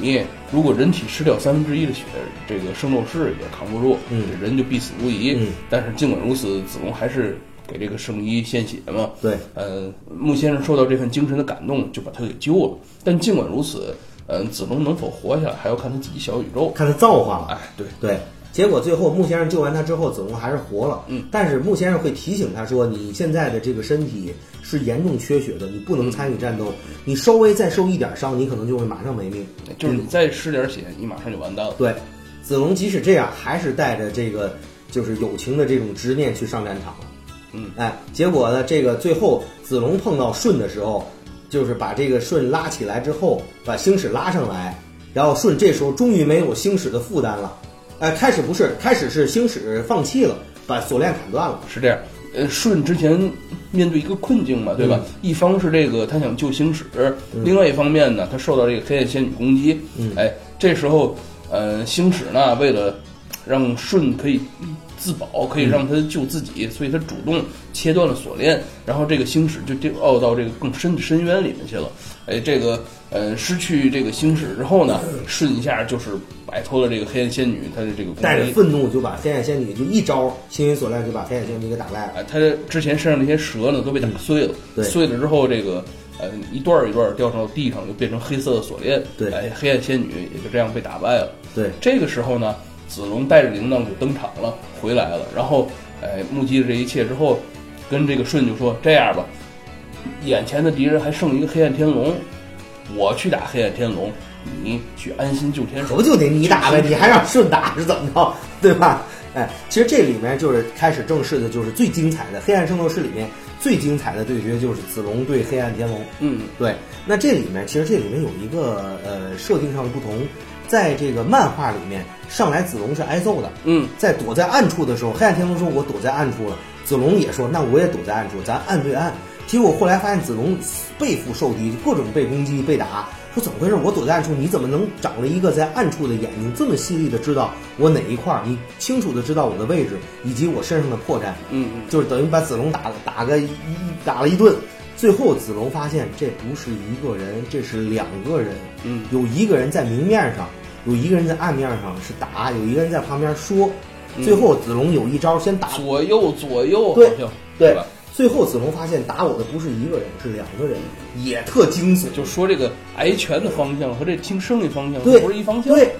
Speaker 3: 你如果人体失掉三分之一的血，这个圣斗士也扛不住，人就必死无疑。
Speaker 2: 嗯
Speaker 3: 但是尽管如此，子龙还是给这个圣衣献血嘛。
Speaker 2: 对，
Speaker 3: 呃，穆先生受到这份精神的感动，就把他给救了。但尽管如此，嗯、子龙能否活下来，还要看他自己小宇宙。
Speaker 2: 看他造化了。
Speaker 3: 哎，对，
Speaker 2: 对，结果最后穆先生救完他之后，子龙还是活了。
Speaker 3: 嗯，
Speaker 2: 但是穆先生会提醒他说：“你现在的这个身体是严重缺血的，你不能参与战斗。你稍微再受一点伤，你可能就会马上没命。”
Speaker 3: 就是你再失点血，你马上就完蛋了。
Speaker 2: 对，子龙即使这样，还是带着这个就是友情的这种执念去上战场了。
Speaker 3: 嗯，
Speaker 2: 哎，结果呢，这个最后子龙碰到舜的时候，就是把这个舜拉起来之后，把星矢拉上来，然后舜这时候终于没有星矢的负担了。哎，开始不是，开始是星矢放弃了，把锁链砍断了。
Speaker 3: 是这样。呃，舜之前面对一个困境嘛，对吧？一方是这个他想救星矢，另外一方面呢，他受到这个黑暗仙女攻击。
Speaker 2: 嗯
Speaker 3: 哎，这时候，呃，星矢呢，为了让舜可以自保，可以让他救自己，所以他主动切断了锁链，然后这个星矢就掉到这个更深的深渊里面去了。哎，这个呃，失去这个星矢之后呢，瞬一下就是摆脱了这个黑暗仙女她的这个
Speaker 2: 带着愤怒就把黑暗仙女就一招星云锁链就把黑暗仙女给打败了。
Speaker 3: 哎，他之前身上那些蛇呢都被打碎了，
Speaker 2: 对
Speaker 3: 碎了之后，这个呃一段儿一段儿掉到地上，就变成黑色的锁链。
Speaker 2: 对
Speaker 3: 哎，黑暗仙女也就这样被打败了。
Speaker 2: 对，
Speaker 3: 这个时候呢，子龙带着铃铛就登场了，回来了。然后，哎，目击了这一切之后，跟这个舜就说：“这样吧，眼前的敌人还剩一个黑暗天龙，我去打黑暗天龙，你去安心救天守。
Speaker 2: 可不就得你打呗，你还让舜打是怎么着，对吧？哎，其实这里面就是开始正式的，就是最精彩的《黑暗圣斗士》里面最精彩的对决就是子龙对黑暗天龙。
Speaker 3: 嗯，
Speaker 2: 对，那这里面其实这里面有一个呃设定上的不同，在这个漫画里面，上来子龙是挨揍的，
Speaker 3: 嗯，
Speaker 2: 在躲在暗处的时候，黑暗天龙说：“我躲在暗处了。”子龙也说：“那我也躲在暗处，咱暗对暗。”结果后来发现子龙背负受敌，各种被攻击、被打，说怎么回事？我躲在暗处，你怎么能长了一个在暗处的眼睛，这么犀利的知道我哪一块儿？你清楚的知道我的位置以及我身上的破绽。
Speaker 3: 嗯嗯，
Speaker 2: 就是等于把子龙打打个一一打了一顿。最后子龙发现这不是一个人，这是两个人。
Speaker 3: 嗯，
Speaker 2: 有一个人在明面上，有一个人在暗面上是打，有一个人在旁边说。最后子龙有一招，先打
Speaker 3: 左右左右，
Speaker 2: 对对
Speaker 3: 吧？
Speaker 2: 最后子龙发现打我的不是一个人，是两个人，也特惊悚。
Speaker 3: 就说这个挨拳的方向和这听声音方向
Speaker 2: 对
Speaker 3: 不是一方向。
Speaker 2: 对，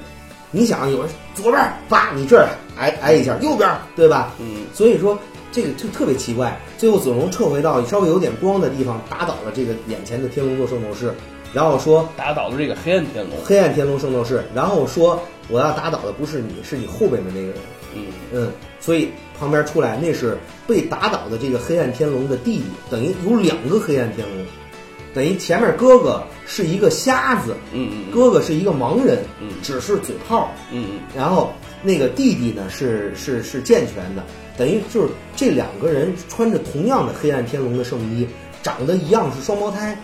Speaker 2: 你想有人左边儿叭，你这儿挨挨一下，右边儿对吧？
Speaker 3: 嗯，
Speaker 2: 所以说这个就特别奇怪。最后子龙撤回到稍微有点光的地方，打倒了这个眼前的天龙座圣斗士，然后说
Speaker 3: 打倒了这个黑暗天龙。
Speaker 2: 黑暗天龙圣斗士，然后说我要打倒的不是你，是你后边的那个人。
Speaker 3: 嗯，
Speaker 2: 嗯，所以旁边出来那是被打倒的这个黑暗天龙的弟弟，等于有两个黑暗天龙，等于前面哥哥是一个瞎子，
Speaker 3: 嗯嗯
Speaker 2: 哥哥是一个盲人，
Speaker 3: 嗯
Speaker 2: 只是嘴炮，
Speaker 3: 嗯嗯，
Speaker 2: 然后那个弟弟呢是是是健全的，等于就是这两个人穿着同样的黑暗天龙的圣衣，长得一样是双胞胎，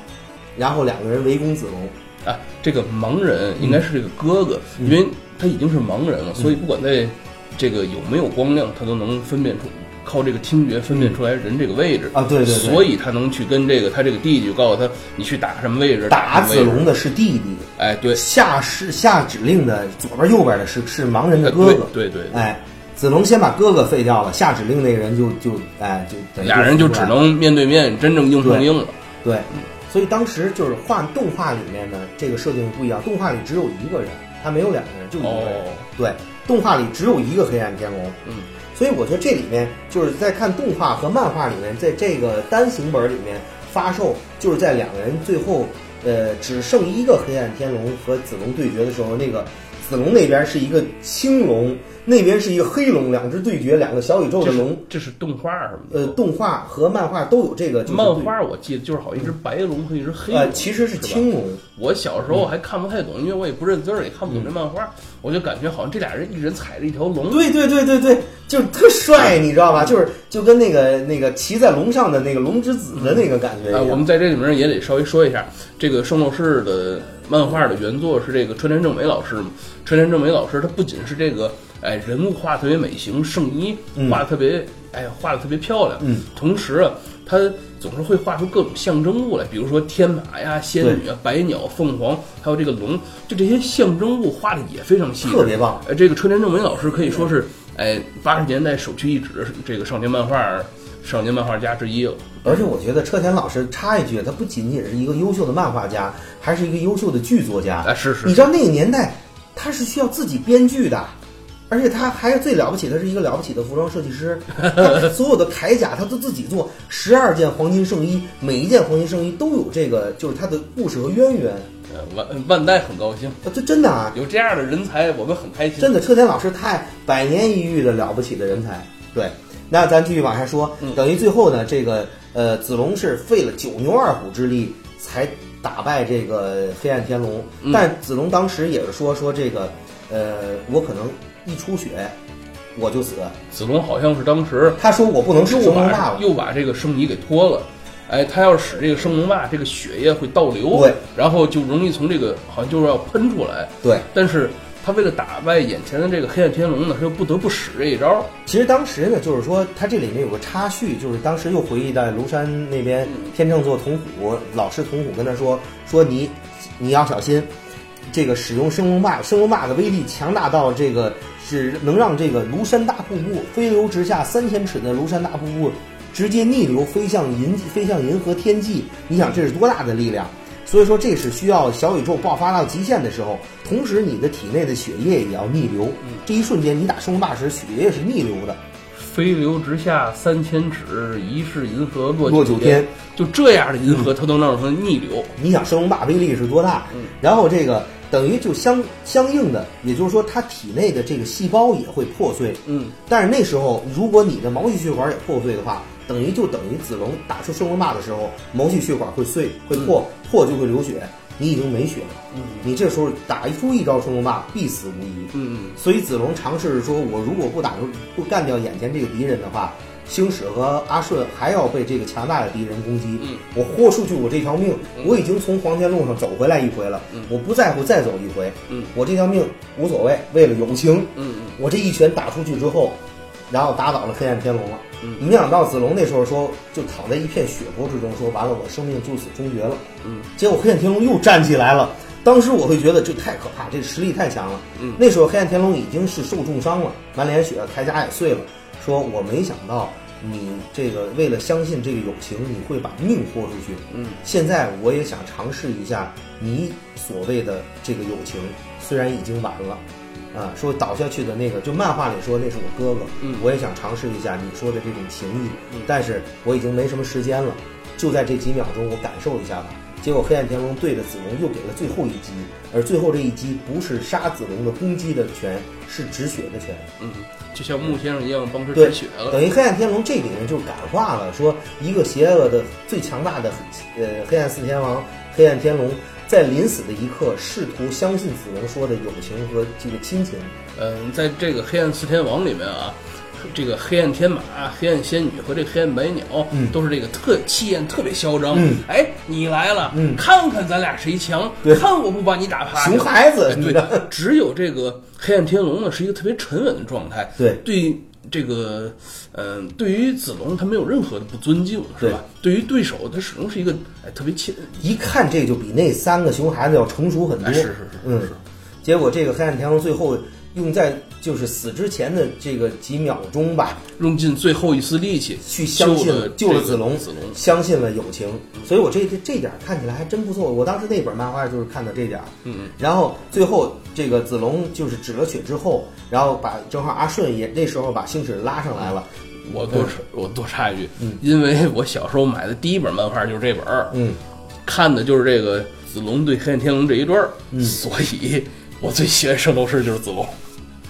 Speaker 2: 然后两个人围攻子龙。
Speaker 3: 啊，这个盲人应该是这个哥哥，
Speaker 2: 嗯。
Speaker 3: 因为他已经是盲人了，所以不管在这个有没有光亮，他都能分辨出。靠这个听觉分辨出来人这个位置。
Speaker 2: 啊对对对。
Speaker 3: 所以他能去跟这个他这个弟弟告诉他，你去打什么位置，
Speaker 2: 打子龙的是弟弟，
Speaker 3: 哎，对，
Speaker 2: 下是下指令的左边右边的是是盲人的
Speaker 3: 呃
Speaker 2: 哥哥，
Speaker 3: 对对对。
Speaker 2: 哎，子龙先把哥哥废掉了，下指令那个人就就哎就
Speaker 3: 俩人就只能面对面真正硬碰硬了。
Speaker 2: 对，所以当时就是画动画里面呢，这个设定不一样，动画里只有一个人，他没有两个人，就一个人。
Speaker 3: 哦
Speaker 2: 对，动画里只有一个黑暗天龙。
Speaker 3: 嗯，
Speaker 2: 所以我觉得这里面就是在看动画和漫画里面，在这个单行本里面发售，就是在两个人最后呃只剩一个黑暗天龙和子龙对决的时候，那个子龙那边是一个青龙，那边是一个黑龙，两只对决，两个小宇宙的龙。
Speaker 3: 这是动画什么的。
Speaker 2: 呃，动画和漫画都有这个，就是
Speaker 3: 漫画我记得就是好像一只白龙和一只黑龙，
Speaker 2: 呃其实是青龙。
Speaker 3: 我小时候还看不太懂，因为我也不认字儿，也看不懂这漫画，我就感觉好像这俩人一人踩着一条龙。
Speaker 2: 对对对对对，就是特帅，你知道吧？就是就跟那个那个骑在龙上的那个龙之子的那个感觉。
Speaker 3: 我们在这里面也得稍微说一下，这个《圣斗士》的漫画的原作是这个川田正美老师嘛？川田正美老师他不仅是这个哎人物画特别美型，圣衣
Speaker 2: 嗯
Speaker 3: 画的特别哎画的特别漂亮，
Speaker 2: 嗯，
Speaker 3: 同时啊，他总是会画出各种象征物来，比如说天马呀、仙女啊、百鸟、凤凰，还有这个龙，就这些象征物画的也非常细致，
Speaker 2: 特别棒。
Speaker 3: 哎，这个川田正美老师可以说是，哎，八十年代首屈一指的这个少年漫画少年漫画家之一了。
Speaker 2: 而且我觉得车田老师插一句，他不仅仅是一个优秀的漫画家，还是一个优秀的剧作家。
Speaker 3: 哎是是
Speaker 2: 你知道那个年代他是需要自己编剧的。而且他还最了不起的是一个了不起的服装设计师，他所有的铠甲他都自己做，十二件黄金圣衣，每一件黄金圣衣都有这个，就是他的故事和渊源。
Speaker 3: 呃，万万代很高兴，
Speaker 2: 啊，这真的啊，
Speaker 3: 有这样的人才，我们很开心。
Speaker 2: 真的，车田老师太百年一遇的了不起的人才。对，那咱继续往下说，等于最后呢，这个呃，子龙是费了九牛二虎之力才打败这个黑暗天龙，但子龙当时也是说说这个呃，我可能一出血我就死。
Speaker 3: 子龙好像是当时
Speaker 2: 他说我不能使
Speaker 3: 又
Speaker 2: 升龙霸了，
Speaker 3: 把又把这个生泥给脱了。哎，他要使这个生龙霸，这个血液会倒流，
Speaker 2: 对，
Speaker 3: 然后就容易从这个好像就是要喷出来。
Speaker 2: 对。
Speaker 3: 但是他为了打败眼前的这个黑暗天龙呢，他又不得不使这一招。
Speaker 2: 其实当时呢，就是说他这里面有个插叙，就是当时又回忆在庐山那边，天秤座童虎老师童虎跟他说说你你要小心，这个使用升龙霸，升龙霸的威力强大到这个是能让这个庐山大瀑布飞流直下三千尺的庐山大瀑布直接逆流飞向银飞向银河天际，你想这是多大的力量？所以说这是需要小宇宙爆发到极限的时候，同时你的体内的血液也要逆流。这一瞬间你打升龙霸时，血液是逆流的。
Speaker 3: 飞流直下三千尺，疑是银河落
Speaker 2: 落九天，
Speaker 3: 就这样的银河，它都能让它逆流。
Speaker 2: 你想升龙霸威力是多大？嗯然后这个等于就相相应的，也就是说，它体内的这个细胞也会破碎。
Speaker 3: 嗯，
Speaker 2: 但是那时候，如果你的毛细血管也破碎的话，等于就等于子龙打出升龙霸的时候，毛细血管会碎，会破，破就会流血，你已经没血了。
Speaker 3: 嗯，
Speaker 2: 你这时候打一出一招升龙霸，必死无疑。
Speaker 3: 嗯，
Speaker 2: 所以子龙尝试着说，我如果不打出不干掉眼前这个敌人的话，星矢和阿顺还要被这个强大的敌人攻击。
Speaker 3: 嗯，
Speaker 2: 我豁出去我这条命，我已经从黄泉路上走回来一回了，
Speaker 3: 嗯
Speaker 2: 我不在乎再走一回。
Speaker 3: 嗯，
Speaker 2: 我这条命无所谓，为了友情。
Speaker 3: 嗯嗯，
Speaker 2: 我这一拳打出去之后，然后打倒了黑暗天龙了。
Speaker 3: 嗯
Speaker 2: 没想到子龙那时候说，就躺在一片血泊之中，说完了，我生命就此终结了。
Speaker 3: 嗯，
Speaker 2: 结果黑暗天龙又站起来了。当时我会觉得这太可怕，这实力太强了。
Speaker 3: 嗯
Speaker 2: 那时候黑暗天龙已经是受重伤了，满脸血，铠甲也碎了。说我没想到你这个为了相信这个友情，你会把命豁出去。
Speaker 3: 嗯，
Speaker 2: 现在我也想尝试一下你所谓的这个友情，虽然已经完了。啊，说倒下去的那个，就漫画里说那是我哥哥，
Speaker 3: 嗯
Speaker 2: 我也想尝试一下你说的这种情谊，
Speaker 3: 嗯
Speaker 2: 但是我已经没什么时间了，就在这几秒钟我感受一下吧。结果黑暗天龙对着子龙又给了最后一击，而最后这一击不是杀子龙的攻击的拳，是止血的拳。
Speaker 3: 嗯，就像木先生一样帮他
Speaker 2: 对
Speaker 3: 止血了。
Speaker 2: 等于黑暗天龙这里面就感化了，说一个邪恶的最强大的呃黑暗四天王黑暗天龙，在临死的一刻试图相信子龙说的友情和这个亲情。
Speaker 3: 嗯，在这个黑暗四天王里面啊，这个黑暗天马、黑暗仙女和这黑暗白鸟，
Speaker 2: 嗯
Speaker 3: 都是这个特气焰特别嚣张。
Speaker 2: 嗯
Speaker 3: 哎，你来了，
Speaker 2: 嗯
Speaker 3: 看看咱俩谁强，
Speaker 2: 对
Speaker 3: 看我不把你打趴下。
Speaker 2: 熊孩子
Speaker 3: 对，只有这个黑暗天龙呢，是一个特别沉稳的状态。
Speaker 2: 对
Speaker 3: 对这个，嗯、对于子龙他没有任何的不尊敬，是吧？对于对手，他始终是一个哎特别亲。
Speaker 2: 一看这就比那三个熊孩子要成熟很多。
Speaker 3: 哎是是是
Speaker 2: 嗯
Speaker 3: 是。
Speaker 2: 结果这个黑暗天龙最后用在就是死之前的这个几秒钟吧，
Speaker 3: 用尽最后一丝力气
Speaker 2: 去相信
Speaker 3: 救了
Speaker 2: 救了子龙，
Speaker 3: 子龙。
Speaker 2: 相信了友情，所以我这这这点看起来还真不错。我当时那本漫画就是看到这点儿，
Speaker 3: 嗯，
Speaker 2: 然后最后这个子龙就是止了血之后，然后把正好阿顺也那时候把星矢拉上来了，
Speaker 3: 我多插我多插一句，嗯。因为我小时候买的第一本漫画就是这本儿，
Speaker 2: 嗯，
Speaker 3: 看的就是这个子龙对黑暗天龙这一段儿，所以我最喜欢圣斗士就是子龙。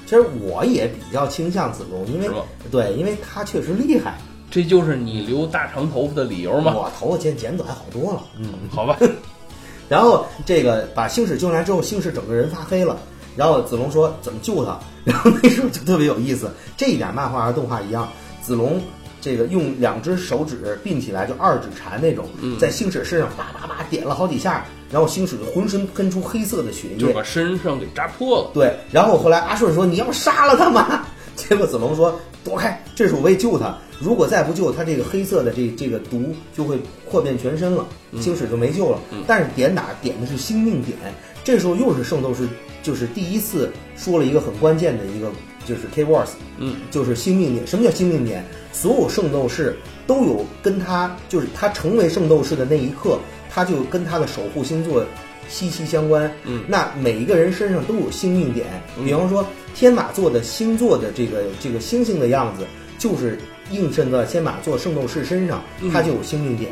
Speaker 2: 其实我也比较倾向子龙，因为对，因为他确实厉害。
Speaker 3: 这就是你留大长头发的理由吗？
Speaker 2: 我头发剪剪短好多了，嗯。
Speaker 3: 好吧，
Speaker 2: 然后这个把星矢救上来之后，星矢整个人发黑了。然后子龙说怎么救他？然后那时候就特别有意思，这一点漫画和动画一样，子龙这个用两只手指并起来就二指禅那种，
Speaker 3: 嗯
Speaker 2: 在星矢身上叭叭叭点了好几下，然后星矢就浑身喷出黑色的血液
Speaker 3: 就把，身上给扎破了。
Speaker 2: 对，然后后来阿顺说你要杀了他吗？结果子龙说躲开，这是我为救他，如果再不救他，这个黑色的这这个毒就会扩遍全身了，星矢就没救了。但是点打点的是星命点，这时候又是圣斗士就是第一次说了一个很关键的一个就是 K words，
Speaker 3: 嗯，
Speaker 2: 就是星命点。什么叫星命点？所有圣斗士都有跟他就是他成为圣斗士的那一刻，他就跟他的守护星座息息相关。
Speaker 3: 嗯
Speaker 2: 那每一个人身上都有星命点，比方说天马座的星座的这个这个星星的样子，就是映衬在天马座圣斗士身上，它就有星命点。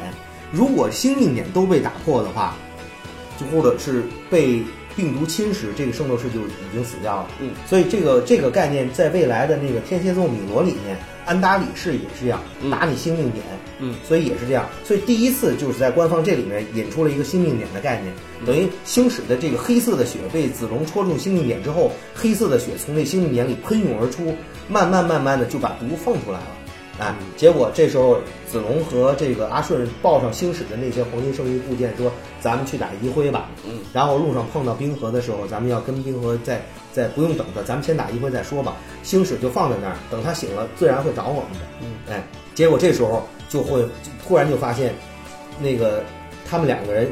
Speaker 2: 如果星命点都被打破的话，就或者是被病毒侵蚀，这个圣斗士就已经死掉了。
Speaker 3: 嗯，
Speaker 2: 所以这个这个概念在未来的那个天蝎座米罗里面，安达里士也是这样，
Speaker 3: 嗯
Speaker 2: 打你星命点。
Speaker 3: 嗯，
Speaker 2: 所以也是这样。所以第一次就是在官方这里面引出了一个星命点的概念，
Speaker 3: 嗯
Speaker 2: 等于星矢的这个黑色的血被子龙戳中星命点之后，黑色的血从这星命点里喷涌而出，慢慢慢慢的就把毒放出来了。哎，结果这时候子龙和这个阿顺抱上星矢的那些黄金圣衣部件，说：“咱们去打一辉吧。”
Speaker 3: 嗯，
Speaker 2: 然后路上碰到冰河的时候，咱们要跟冰河再再不用等他，咱们先打一辉再说吧。星矢就放在那儿，等他醒了，自然会找我们的。
Speaker 3: 嗯，
Speaker 2: 哎，结果这时候就会突然就发现，那个他们两个人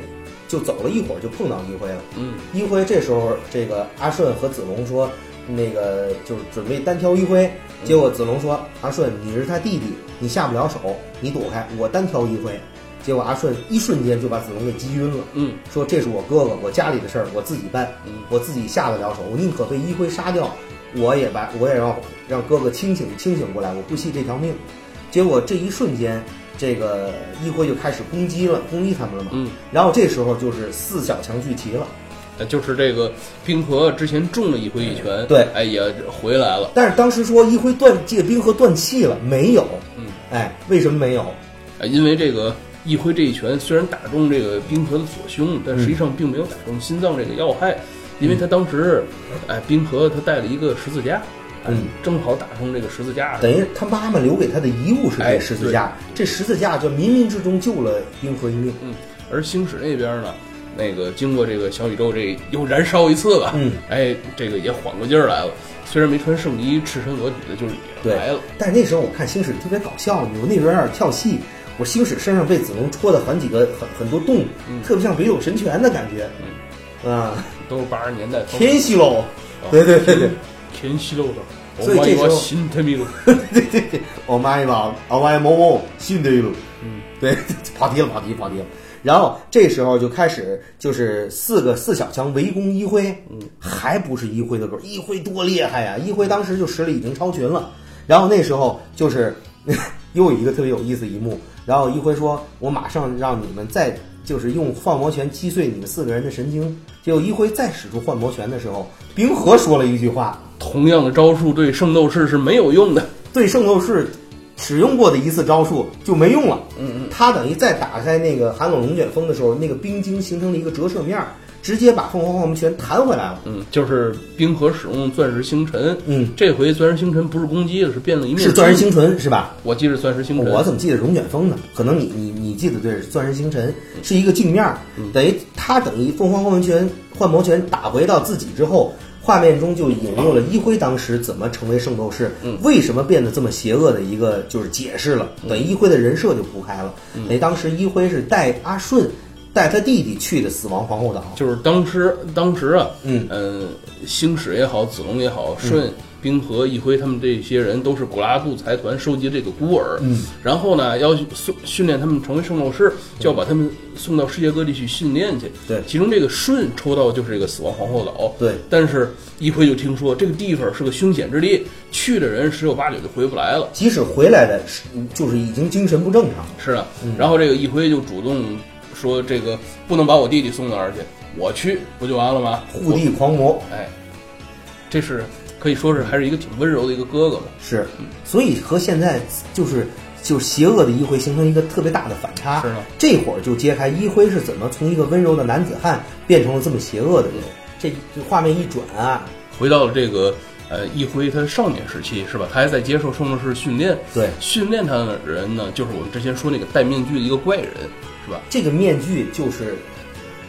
Speaker 2: 就走了一会儿，就碰到一辉了。
Speaker 3: 嗯
Speaker 2: 一辉这时候，这个阿顺和子龙说，那个就是准备单挑一辉。结果子龙说：“阿顺，你是他弟弟，你下不了手，你躲开，我单挑一辉。”结果阿顺一瞬间就把子龙给击晕了，
Speaker 3: 嗯
Speaker 2: 说：“这是我哥哥，我家里的事儿我自己办，
Speaker 3: 嗯
Speaker 2: 我自己下得了手，我宁可被一辉杀掉，我也把我也要让哥哥清醒清醒过来，我不惜这条命。”结果这一瞬间，这个一辉就开始攻击了，攻击他们了嘛。
Speaker 3: 嗯，
Speaker 2: 然后这时候就是四小强聚齐了。
Speaker 3: 呃就是这个冰河之前中了一回一拳，
Speaker 2: 对
Speaker 3: 哎也回来了。
Speaker 2: 但是当时说一辉断这个冰河断气了，没有。
Speaker 3: 嗯，
Speaker 2: 哎，为什么没有？
Speaker 3: 啊，因为这个一辉这一拳虽然打中这个冰河的左胸，但实际上并没有打中心脏这个要害，因为他当时，哎，冰河他带了一个十字架，哎
Speaker 2: 嗯，
Speaker 3: 正好打中这个十字架。
Speaker 2: 等于他妈妈留给他的遗物是
Speaker 3: 哎
Speaker 2: 这十字架，这十字架就冥冥之中救了冰河一命。
Speaker 3: 嗯，而星矢那边呢，那个经过这个小宇宙这又燃烧一次吧，
Speaker 2: 嗯，
Speaker 3: 哎，这个也缓过劲儿来了。虽然没穿圣衣，赤身裸体的，就是也来了。
Speaker 2: 但是那时候我看星矢特别搞笑，我那时候有点跳戏。我星矢身上被子龙戳的很几个很很多洞，
Speaker 3: 嗯
Speaker 2: 特别像北斗神拳的感觉。啊，
Speaker 3: 都是八十年代
Speaker 2: 天西喽，对对对对
Speaker 3: 天西喽的，
Speaker 2: 所以这时候
Speaker 3: 我心特迷路。
Speaker 2: 对 对对，我妈一把，我妈某某信对了。
Speaker 3: 嗯，
Speaker 2: 对，跑题了，跑题，跑题了。然后这时候就开始就是四个四小强围攻一辉，嗯，还不是一辉的歌，一辉多厉害呀！一辉当时就实力已经超群了。然后那时候就是 又有一个特别有意思一幕，然后一辉说：“我马上让你们再就是用幻魔拳击碎你们四个人的神经。”结果一辉再使出幻魔拳的时候，冰河说了一句话，
Speaker 3: 同样的招数对圣斗士是没有用的。
Speaker 2: 对圣斗士使用过的一次招数就没用了。嗯嗯，他等于再打开那个寒冷龙卷风的时候，那个冰晶形成了一个折射面儿，直接把凤凰幻魔拳弹回来了。
Speaker 3: 嗯，就是冰河使用钻石星辰。
Speaker 2: 嗯，
Speaker 3: 这回钻石星辰不是攻击了，是变了一面。
Speaker 2: 是钻石星，辰是吧？
Speaker 3: 我记得钻石星辰。
Speaker 2: 我怎么记得龙卷风呢？可能你你你记得对，是钻石星辰是一个镜面儿，等于他等于凤凰幻魔拳幻魔拳打回到自己之后，画面中就引用了一辉当时怎么成为圣斗士，为什么变得这么邪恶的一个就是解释了，等于一辉的人设就铺开了。等于当时一辉是带阿顺带他弟弟去的死亡皇后岛，
Speaker 3: 就是当时当时啊，
Speaker 2: 嗯。
Speaker 3: 呃，星矢也好，子龙也好，舜、冰河、一辉他们这些人都是古拉杜财团收集这个孤儿，
Speaker 2: 嗯，
Speaker 3: 然后呢，要送训练他们成为圣斗士，就要把他们送到世界各地去训练去。
Speaker 2: 对
Speaker 3: 其中这个舜抽到就是这个死亡皇后岛，
Speaker 2: 对
Speaker 3: 但是一辉就听说这个地方是个凶险之地，去的人十有八九就回不来了。
Speaker 2: 即使回来的是就是已经精神不正常。
Speaker 3: 是的，然后这个一辉就主动说：“这个不能把我弟弟送到那儿去，我去不就完了吗？”
Speaker 2: 护地狂魔
Speaker 3: 哎，这是可以说是还是一个挺温柔的一个哥哥吧。
Speaker 2: 是，所以和现在就是就是邪恶的一辉形成一个特别大的反差。
Speaker 3: 是的
Speaker 2: 这会儿就揭开一辉是怎么从一个温柔的男子汉变成了这么邪恶的人。这这画面一转啊，
Speaker 3: 回到了这个呃一辉他少年时期是吧？他还在接受圣斗士训练，
Speaker 2: 对
Speaker 3: 训练他的人呢，就是我们之前说那个戴面具的一个怪人是吧？
Speaker 2: 这个面具就是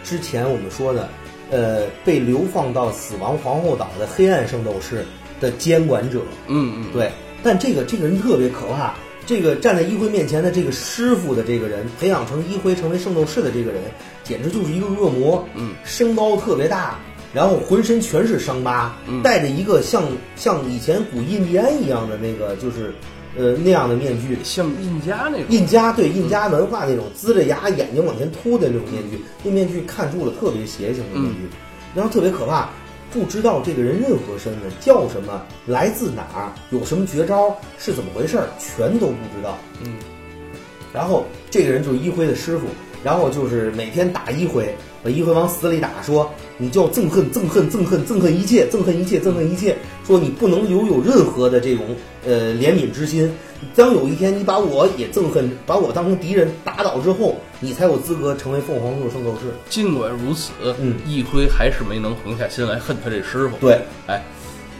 Speaker 2: 之前我们说的，呃，被流放到死亡皇后岛的黑暗圣斗士的监管者。
Speaker 3: 嗯嗯，
Speaker 2: 对，但这个这个人特别可怕。这个站在一辉面前的这个师傅的这个人，培养成一辉成为圣斗士的这个人，简直就是一个恶魔。
Speaker 3: 嗯，
Speaker 2: 身高特别大，然后浑身全是伤疤，
Speaker 3: 嗯
Speaker 2: 戴着一个像像以前古印第安一样的那个就是呃那样的面具。
Speaker 3: 像印加那种。
Speaker 2: 印加对印加文化那种呲着牙眼睛往前凸的那种面具，那面具看住了特别邪性的面具，然后特别可怕，不知道这个人任何身份叫什么，来自哪儿，有什么绝招，是怎么回事儿，全都不知道。
Speaker 3: 嗯，
Speaker 2: 然后这个人就是一辉的师傅，然后就是每天打一辉，把一辉往死里打，说你就要憎恨憎恨憎恨憎恨一切，憎恨一切憎恨一切，说你不能留有任何的这种呃怜悯之心。当有一天你把我也憎恨，把我当成敌人打倒之后，你才有资格成为凤凰座圣斗士。
Speaker 3: 尽管如此，
Speaker 2: 嗯
Speaker 3: 一辉还是没能横下心来恨他这师傅。
Speaker 2: 对，
Speaker 3: 哎，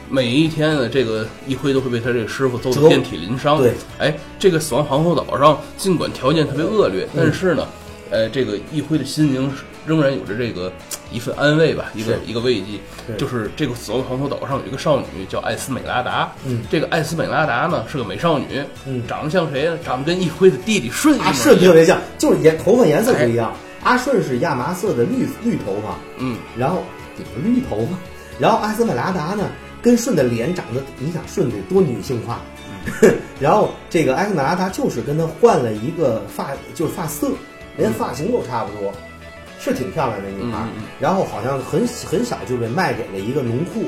Speaker 3: 每一天呢，这个一辉都会被他这个师傅揍得遍体鳞伤。
Speaker 2: 对，
Speaker 3: 哎，这个死亡皇后岛上尽管条件特别恶劣，
Speaker 2: 嗯
Speaker 3: 但是呢，呃，这个一辉的心灵是仍然有着这个一份安慰吧，一个一个慰藉。就是这个死亡皇后岛上有一个少女叫艾斯美拉达，
Speaker 2: 嗯
Speaker 3: 这个艾斯美拉达呢是个美少女，
Speaker 2: 嗯
Speaker 3: 长得像谁呢？长得跟一辉的弟弟顺一样。
Speaker 2: 顺特别像，就是颜头发颜色不一样。阿顺是亚麻色的绿绿头发，
Speaker 3: 嗯，
Speaker 2: 然后顶着绿头发，然后阿斯美拉达呢跟顺的脸长得，你想顺得多女性化，然后这个艾斯美拉达就是跟他换了一个发，就是发色，连发型都差不多，是挺漂亮的女孩。然后好像很很小就被卖给了一个农户，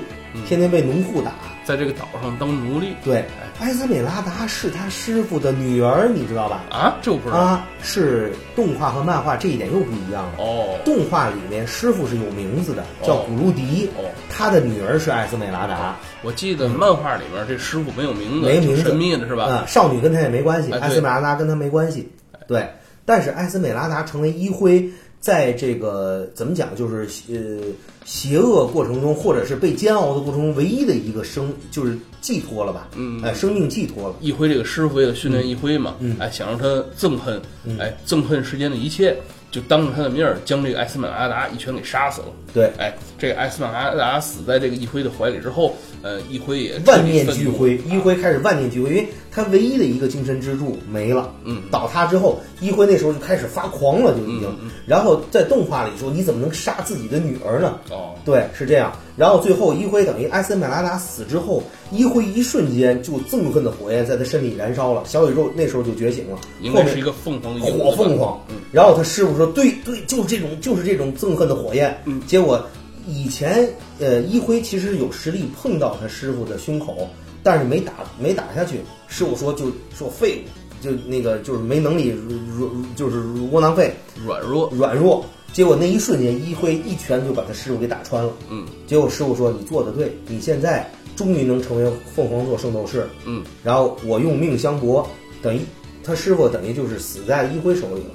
Speaker 2: 天天被农户打。
Speaker 3: 在这个岛上当奴隶。
Speaker 2: 对，艾斯美拉达是他师傅的女儿，你知道吧？
Speaker 3: 啊，这我不知道。
Speaker 2: 啊，是动画和漫画这一点又不一样了。
Speaker 3: 哦，
Speaker 2: 动画里面师傅是有名字的，叫
Speaker 3: 哦
Speaker 2: 古鲁迪，
Speaker 3: 哦
Speaker 2: 他的女儿是艾斯美拉达，
Speaker 3: 我记得漫画里面这师傅没有名字，
Speaker 2: 没名字
Speaker 3: 挺神秘的是吧？
Speaker 2: 啊、少女跟他也没关系，艾斯美拉达跟他没关系。对，但是艾斯美拉达成为一辉，在这个怎么讲，就是呃邪恶过程中，或者是被煎熬的过程中，唯一的一个生就是寄托了吧，
Speaker 3: 嗯
Speaker 2: 哎，生命寄托了。
Speaker 3: 一辉这个师傅为了训练一辉嘛，
Speaker 2: 嗯。
Speaker 3: 哎，想让他憎恨，哎，憎恨世间的一切，就当着他的面儿将这个艾斯曼阿达一拳给杀死了。
Speaker 2: 对，
Speaker 3: 哎，这个艾斯曼阿达死在这个一辉的怀里之后，呃，一辉也
Speaker 2: 万念俱灰，一辉开始万念俱灰，因为他唯一的一个精神支柱没了。
Speaker 3: 嗯
Speaker 2: 倒塌之后，一辉那时候就开始发狂了，就已经。然后在动画里说，你怎么能杀自己的女儿呢？
Speaker 3: 哦，
Speaker 2: 对，是这样。然后最后，一辉等于埃森美拉达死之后，一辉一瞬间就憎恨的火焰在他身体燃烧了，小宇宙那时候就觉醒了，后面
Speaker 3: 应该是一个凤凰
Speaker 2: 火凤凰。
Speaker 3: 嗯，
Speaker 2: 然后他师傅说：“对对，就是这种，就是这种憎恨的火焰。”
Speaker 3: 嗯
Speaker 2: 结果以前呃，一辉其实有实力碰到他师傅的胸口，但是没打没打下去。师傅说就说废物，就那个就是没能力，软就是窝囊废，
Speaker 3: 软弱，
Speaker 2: 软弱。结果那一瞬间，一辉一拳就把他师傅给打穿了。
Speaker 3: 嗯
Speaker 2: 结果师傅说：“你做的对，你现在终于能成为凤凰座圣斗士。”
Speaker 3: 嗯，
Speaker 2: 然后我用命相搏，等于他师傅等于就是死在一辉手里了。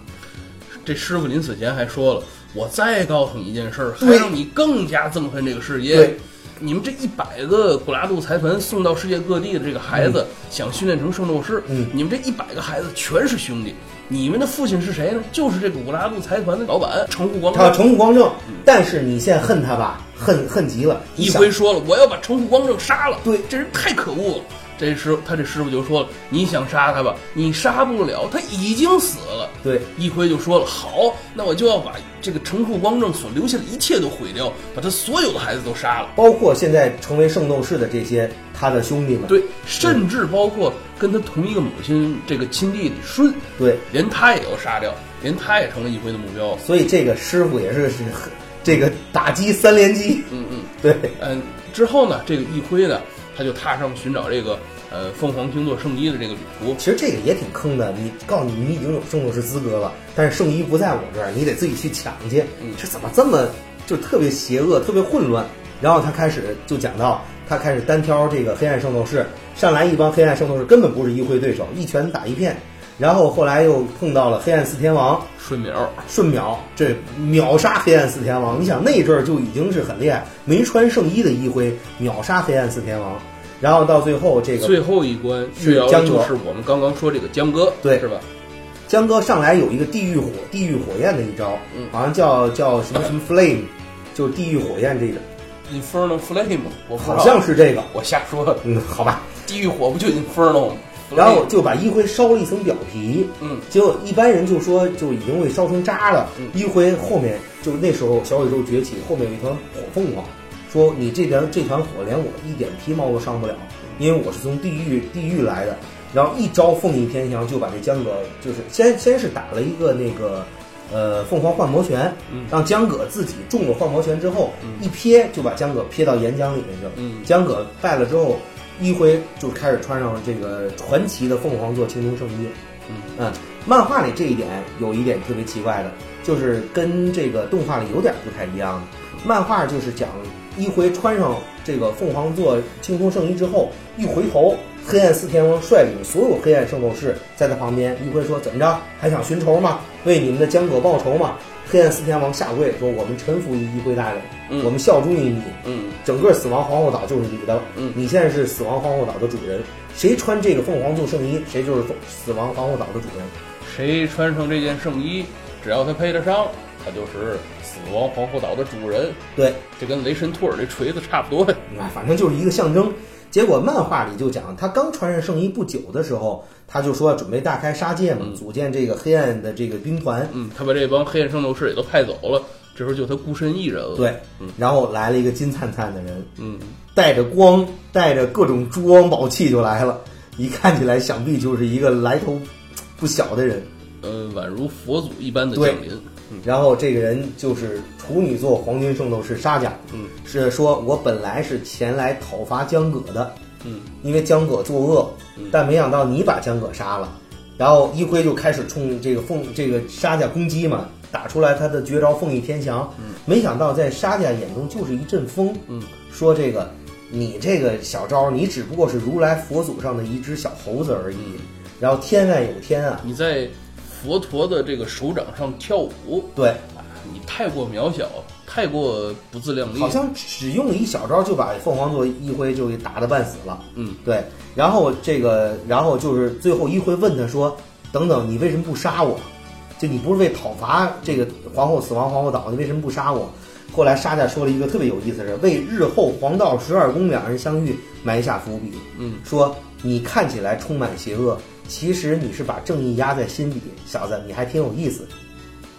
Speaker 3: 这师傅临死前还说了，我再告诉你一件事儿，还让你更加憎恨这个世界
Speaker 2: 对。
Speaker 3: 你们这一百个古拉杜财团送到世界各地的这个孩子，想训练成圣斗士，
Speaker 2: 嗯
Speaker 3: 你们这一百个孩子全是兄弟。你们的父亲是谁呢？就是这个古拉杜财团的老板程户光
Speaker 2: 他
Speaker 3: 正。
Speaker 2: 城户光正，但是你现在恨他吧，恨恨极了。
Speaker 3: 一
Speaker 2: 想
Speaker 3: 辉说了，我要把程户光正杀了。
Speaker 2: 对
Speaker 3: 这人太可恶了。这师他这师傅就说了，你想杀他吧，你杀不了，他已经死了。
Speaker 2: 对
Speaker 3: 一辉就说了，好，那我就要把这个城户光正所留下的一切都毁掉，把他所有的孩子都杀了。
Speaker 2: 包括现在成为圣斗士的这些他的兄弟们，
Speaker 3: 对，甚至包括跟他同一个母亲这个亲弟弟舜，
Speaker 2: 对，
Speaker 3: 连他也要杀掉，连他也成了一辉的目标。
Speaker 2: 所以这个师傅也是是这个打击三连击，
Speaker 3: 嗯嗯。
Speaker 2: 对
Speaker 3: 嗯，之后呢，这个一辉呢，他就踏上寻找这个呃凤凰星座圣衣的这个旅途。
Speaker 2: 其实这个也挺坑的。你告诉你你已经有圣斗士资格了，但是圣衣不在我这儿，你得自己去抢去。
Speaker 3: 嗯
Speaker 2: 这怎么这么就特别邪恶，特别混乱？然后他开始就讲到，他开始单挑这个黑暗圣斗士，上来一帮黑暗圣斗士根本不是一辉对手，一拳打一片。然后后来又碰到了黑暗四天王，
Speaker 3: 瞬秒，
Speaker 2: 瞬秒这秒杀黑暗四天王。你想那阵儿就已经是很厉害，没穿圣衣的一辉秒杀黑暗四天王。然后到最后这个
Speaker 3: 最后一关
Speaker 2: 江哥
Speaker 3: 就是我们刚刚说这个江哥，
Speaker 2: 对
Speaker 3: 是吧？
Speaker 2: 江哥上来有一个地狱火、地狱火焰的一招，
Speaker 3: 嗯
Speaker 2: 好像叫叫什么什么 flame，就是地狱火焰这个
Speaker 3: ，Inferno Flame，我
Speaker 2: 好像是这个。
Speaker 3: 我瞎说的。
Speaker 2: 嗯，好吧。
Speaker 3: 地狱火不就 Inferno 吗？
Speaker 2: 然后就把一辉烧了一层表皮，
Speaker 3: 嗯，
Speaker 2: 结果一般人就说就已经被烧成渣了。
Speaker 3: 嗯
Speaker 2: 一辉后面就那时候小宇宙崛起，后面有一团火凤凰，说你这团这团火连我一点皮毛都伤不了，因为我是从地狱地狱来的。然后一招凤翼天翔就把这江哥就是先先是打了一个那个呃凤凰幻魔拳，
Speaker 3: 嗯
Speaker 2: 让江葛自己中了幻魔拳之后，
Speaker 3: 嗯
Speaker 2: 一瞥就把江葛瞥到岩浆里面去了。
Speaker 3: 嗯
Speaker 2: 江葛败了之后，一辉就开始穿上这个传奇的凤凰座青铜圣衣。
Speaker 3: 嗯
Speaker 2: 漫画里这一点有一点特别奇怪的，就是跟这个动画里有点不太一样的。漫画就是讲一辉穿上这个凤凰座青铜圣衣之后，一回头，黑暗四天王率领所有黑暗圣斗士在他旁边。一辉说：“怎么着？还想寻仇吗？为你们的江葛报仇吗？”黑暗四天王下跪说：“我们臣服于一辉大人，
Speaker 3: 嗯
Speaker 2: 我们效忠于你。
Speaker 3: 嗯
Speaker 2: 整个死亡皇后岛就是你的了。
Speaker 3: 嗯
Speaker 2: 你现在是死亡皇后岛的主人，谁穿这个凤凰座圣衣，谁就是凤死亡皇后岛的主人。
Speaker 3: 谁穿上这件圣衣，只要他配得上，他就是死亡皇后岛的主人。
Speaker 2: 对，
Speaker 3: 这跟雷神托尔这锤子差不多呀。
Speaker 2: 啊，反正就是一个象征。结果漫画里就讲，他刚穿上圣衣不久的时候，他就说准备大开杀戒嘛，
Speaker 3: 嗯
Speaker 2: 组建这个黑暗的这个兵团。
Speaker 3: 嗯，他把这帮黑暗圣斗士也都派走了，这时候就他孤身一人了。
Speaker 2: 对
Speaker 3: 嗯，
Speaker 2: 然后来了一个金灿灿的人，
Speaker 3: 嗯，
Speaker 2: 带着光，带着各种珠光宝气就来了，一看起来想必就是一个来头不小的人。
Speaker 3: 呃，宛如佛祖一般的降临。嗯
Speaker 2: 然后这个人就是处女座黄金圣斗士沙贾，
Speaker 3: 嗯
Speaker 2: 是说我本来是前来讨伐江葛的，
Speaker 3: 嗯
Speaker 2: 因为江葛作恶
Speaker 3: 嗯，
Speaker 2: 但没想到你把江葛杀了，然后一辉就开始冲这个凤这个沙家攻击嘛，打出来他的绝招凤翼天翔，没想到在沙家眼中就是一阵风，
Speaker 3: 嗯
Speaker 2: 说这个你这个小招，你只不过是如来佛祖上的一只小猴子而已，然后天外有天啊，
Speaker 3: 你在佛陀的这个手掌上跳舞，
Speaker 2: 对，
Speaker 3: 你太过渺小，太过不自量力。
Speaker 2: 好像只用了一小招就把凤凰座一辉就给打得半死了。
Speaker 3: 嗯
Speaker 2: 对，然后这个，然后就是最后一辉问他说：“等等，你为什么不杀我？就你不是为讨伐这个皇后死亡皇后岛，你为什么不杀我？”后来沙家说了一个特别有意思的事，为日后黄道十二宫两人相遇埋下伏笔，
Speaker 3: 嗯
Speaker 2: 说你看起来充满邪恶，其实你是把正义压在心底，小子，你还挺有意思。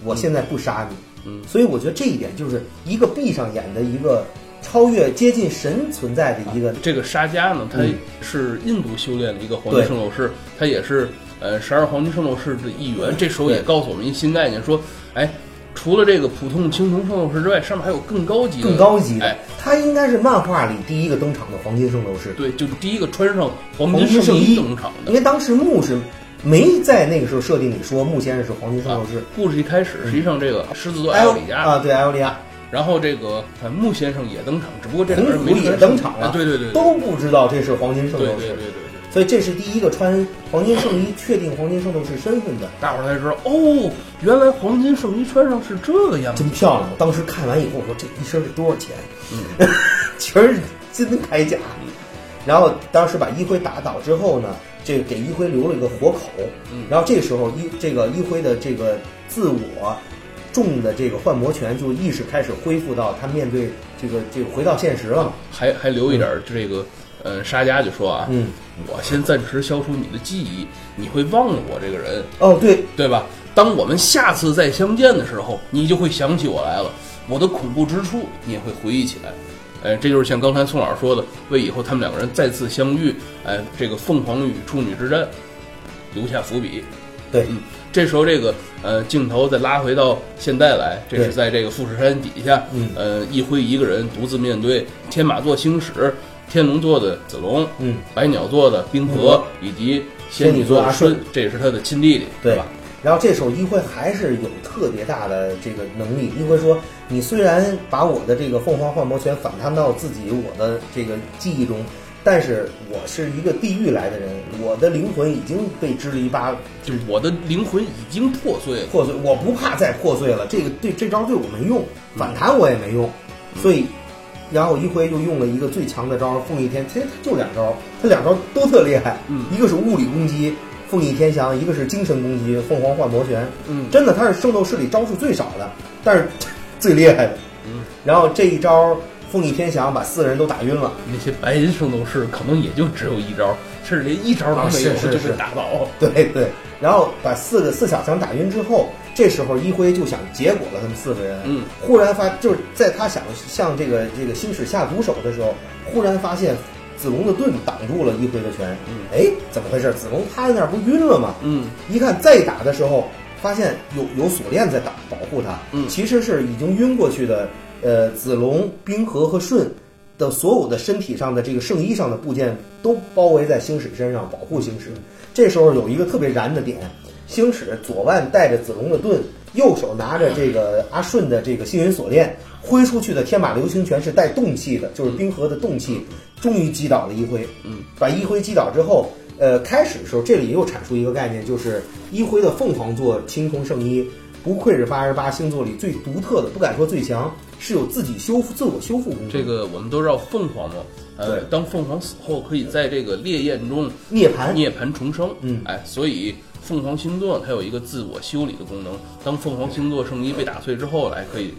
Speaker 2: 我现在不杀你，
Speaker 3: 嗯
Speaker 2: 所以我觉得这一点就是一个闭上眼的一个超越接近神存在的一个
Speaker 3: 这个沙迦呢，他
Speaker 2: 嗯
Speaker 3: 是印度修炼的一个黄金圣斗士，他也是呃十二黄金圣斗士的一员。这时候也告诉我们一新概念，说，哎，除了这个普通青铜圣斗士之外，上面还有更高级的，
Speaker 2: 更高级的
Speaker 3: 哎，，
Speaker 2: 他应该是漫画里第一个登场的黄金圣斗士。
Speaker 3: 对，就是第一个穿上黄
Speaker 2: 黄
Speaker 3: 金圣
Speaker 2: 金圣衣
Speaker 3: 登场的
Speaker 2: 因。为当时木是没在那个时候设定里说木先生是黄金圣斗士，
Speaker 3: 故事一开始，实际上这个狮子座艾欧里亚，
Speaker 2: 啊，对艾欧里亚，
Speaker 3: 然后这个呃木先生也登场，只不过这个人
Speaker 2: 红狐也
Speaker 3: 没穿
Speaker 2: 登场了，
Speaker 3: 哎对对对，对
Speaker 2: 都不知道这是黄金圣斗士
Speaker 3: 对对对对，对。
Speaker 2: 所以这是第一个穿黄金圣衣确定黄金圣斗士身份的，
Speaker 3: 大伙儿才知道哦，原来黄金圣衣穿上是这个样子
Speaker 2: 真。漂亮。当时看完以后，我说这一身得多少钱？嗯 全是金铠甲。然后当时把一辉打倒之后呢，这个给一辉留了一个活口。然后这时候一这个一辉的这个自我重的这个幻魔拳就意识开始恢复到他面对这个这个回到现实了嘛。
Speaker 3: 还还留一点儿这个，呃，沙家就说啊，
Speaker 2: 嗯，
Speaker 3: 我先暂时消除你的记忆，你会忘了我这个人，
Speaker 2: 哦，对，
Speaker 3: 对吧？当我们下次再相见的时候，你就会想起我来了，我的恐怖之处你也会回忆起来。哎，这就是像刚才宋老师说的，为以后他们两个人再次相遇，哎，这个凤凰与处女之战留下伏笔。
Speaker 2: 对，
Speaker 3: 嗯，这时候这个呃镜头再拉回到现代来，这是在这个富士山底下，
Speaker 2: 嗯
Speaker 3: 呃，一辉一个人独自面对天马座星矢、天龙座的子龙，
Speaker 2: 嗯，
Speaker 3: 百鸟座的冰河，以及仙女座
Speaker 2: 阿顺
Speaker 3: 舜，这也是他的亲弟弟，
Speaker 2: 对
Speaker 3: 吧？
Speaker 2: 然后这时候一辉还是有特别大的这个能力。一辉说：“你虽然把我的这个凤凰幻魔拳反弹到自己我的这个记忆中，但是我是一个地狱来的人，我的灵魂已经被支离八
Speaker 3: 就是我的灵魂已经破碎了。
Speaker 2: 破碎，我不怕再破碎了。这个对这招对我没用，反弹我也没用，所以。”然后一辉就用了一个最强的招凤翼天，其实他就两招，他两招都特厉害，
Speaker 3: 嗯
Speaker 2: 一个是物理攻击凤翼天翔，一个是精神攻击凤凰幻魔拳，
Speaker 3: 嗯
Speaker 2: 真的他是圣斗士里招数最少的，但是最厉害的。
Speaker 3: 嗯，
Speaker 2: 然后这一招凤翼天翔把四个人都打晕了。
Speaker 3: 那些白银圣斗士可能也就只有一招，甚至连一招都
Speaker 2: 啊
Speaker 3: 没有，就是被打倒。
Speaker 2: 对对，然后把四个四小强打晕之后，这时候一辉就想结果了他们四个人。
Speaker 3: 嗯，
Speaker 2: 忽然发就是在他想向这个这个星矢下毒手的时候，忽然发现子龙的盾挡住了一辉的拳。
Speaker 3: 嗯，
Speaker 2: 哎，怎么回事？子龙趴在那儿不晕了吗？
Speaker 3: 嗯
Speaker 2: 一看再打的时候，发现有有锁链在打保护他，
Speaker 3: 嗯
Speaker 2: 其实是已经晕过去的，呃，子龙、冰河和舜的所有的身体上的这个圣衣上的部件都包围在星矢身上，保护星矢。这时候有一个特别燃的点，星矢左腕带着子龙的盾，右手拿着这个阿顺的这个星云锁链，挥出去的天马流星拳是带动气的，就是冰河的动气，终于击倒了一辉。
Speaker 3: 嗯，
Speaker 2: 把一辉击倒之后，呃，开始的时候这里又阐述一个概念，就是一辉的凤凰座青铜圣衣，不愧是八十八星座里最独特的，不敢说最强，是有自己修复、自我修复功能。
Speaker 3: 这个我们都知道凤凰嘛，呃，当凤凰死后，可以在这个烈焰中
Speaker 2: 涅槃，
Speaker 3: 涅槃重生。
Speaker 2: 嗯
Speaker 3: 哎，所以凤凰星座它有一个自我修理的功能。当凤凰星座圣衣被打碎之后，来可以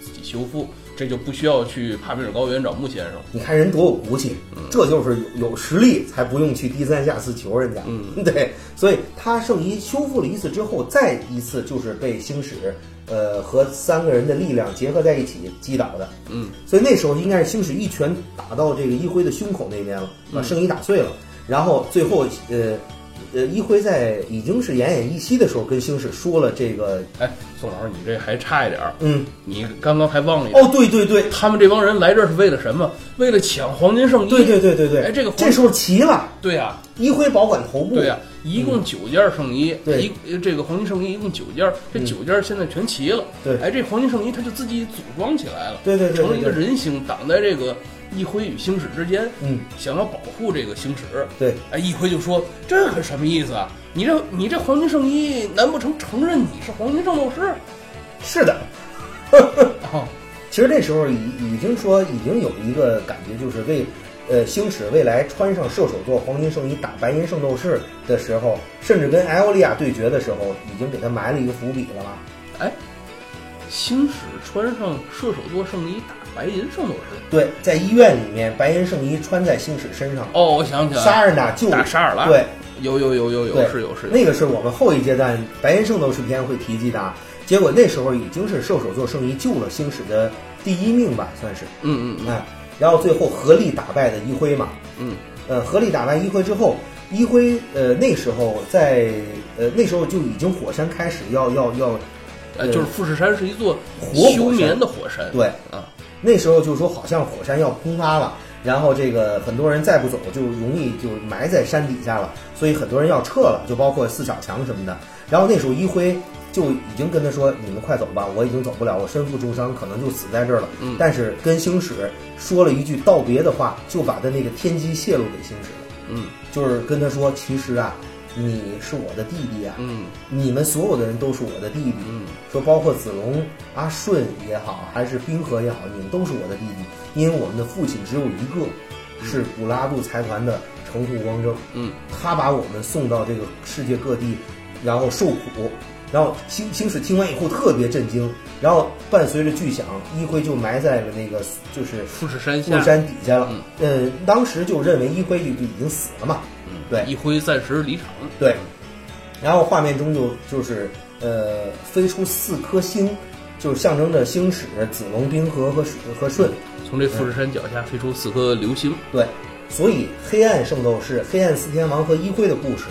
Speaker 3: 自己修复，这就不需要去帕米尔高原找穆先生。
Speaker 2: 你看人多有骨气，这就是有有实力才不用去低三下四求人家。
Speaker 3: 嗯，
Speaker 2: 对，所以他圣衣修复了一次之后，再一次就是被星矢，呃，和三个人的力量结合在一起击倒的。
Speaker 3: 嗯，
Speaker 2: 所以那时候应该是星矢一拳打到这个一辉的胸口那边了，把圣衣打碎了，然后最后呃。呃，一辉在已经是奄奄一息的时候，跟星矢说了这个，
Speaker 3: 哎，宋老师，你这还差一点儿，
Speaker 2: 嗯，
Speaker 3: 你刚刚还忘了一点。
Speaker 2: 哦，对对对，
Speaker 3: 他们这帮人来这儿是为了什么？为了抢黄金圣衣。
Speaker 2: 对对对对对，
Speaker 3: 哎这个
Speaker 2: 这时候齐了，
Speaker 3: 对呀、
Speaker 2: 一辉保管头部，
Speaker 3: 对呀、一共九件圣衣，一这个黄金圣衣一共九件，这
Speaker 2: 嗯
Speaker 3: 九件现在全齐了。
Speaker 2: 对
Speaker 3: 哎，这黄金圣衣它就自己组装起来了，
Speaker 2: 对对对对
Speaker 3: 成了一个人形，挡在这个一辉与星矢之间，
Speaker 2: 嗯，
Speaker 3: 想要保护这个星矢。
Speaker 2: 对，
Speaker 3: 哎，一辉就说：“这可什么意思啊？你这你这黄金圣衣，难不成承认你是黄金圣斗士？
Speaker 2: 是的。
Speaker 3: 哦，
Speaker 2: 其实这时候已已经说已经有一个感觉，就是为呃星矢未来穿上射手座黄金圣衣打白银圣斗士的时候，甚至跟艾欧利亚对决的时候，已经给他埋了一个伏笔了吧？
Speaker 3: 哎，星矢穿上射手座圣衣打白银圣斗士。
Speaker 2: 对，在医院里面，白银圣衣穿在星矢身上，
Speaker 3: 哦，我想起来了，
Speaker 2: 沙尔纳救
Speaker 3: 打沙尔拉。
Speaker 2: 对，
Speaker 3: 有有有有有
Speaker 2: 对，
Speaker 3: 是有是有。
Speaker 2: 那个是我们后一阶段白银圣斗士篇会提及的啊。结果那时候已经是射手座圣衣救了星矢的第一命吧，算是。
Speaker 3: 嗯嗯嗯
Speaker 2: 哎，然后最后合力打败的一辉嘛。
Speaker 3: 嗯，
Speaker 2: 呃，合力打败一辉之后，一辉呃那时候在呃那时候就已经火山开始要要要，
Speaker 3: 呃，就是富士山是一座
Speaker 2: 活
Speaker 3: 休眠的火山。
Speaker 2: 对
Speaker 3: 啊，
Speaker 2: 那时候就是说好像火山要喷发了，然后这个很多人再不走就容易就埋在山底下了，所以很多人要撤了，就包括四小强什么的。然后那时候一辉就已经跟他说：“你们快走吧，我已经走不了，我身负重伤，可能就死在这儿了。”
Speaker 3: 嗯
Speaker 2: 但是跟星矢说了一句道别的话，就把他那个天机泄露给星矢了，
Speaker 3: 嗯
Speaker 2: 就是跟他说：“其实啊，你是我的弟弟啊，
Speaker 3: 嗯。
Speaker 2: 你们所有的人都是我的弟弟。”
Speaker 3: 嗯。
Speaker 2: 说包括子龙、阿顺也好，还是冰河也好，你们都是我的弟弟，因为我们的父亲只有一个，是古拉杜财团的城户光正，
Speaker 3: 嗯。
Speaker 2: 他把我们送到这个世界各地，然后受苦，然后星星矢听完以后特别震惊，然后伴随着巨响，一辉就埋在了那个就是
Speaker 3: 富士山下。
Speaker 2: 富山底下了，
Speaker 3: 嗯。
Speaker 2: 呃，当时就认为一辉就就已经死了嘛，
Speaker 3: 嗯，
Speaker 2: 对
Speaker 3: 一辉暂时离场。
Speaker 2: 对，然后画面中就就是呃飞出四颗星，就象征着星矢、子龙、冰河和水和顺。
Speaker 3: 从这富士山脚下飞出四颗流星。
Speaker 2: 对，所以黑暗圣斗士、黑暗四天王和一辉的故事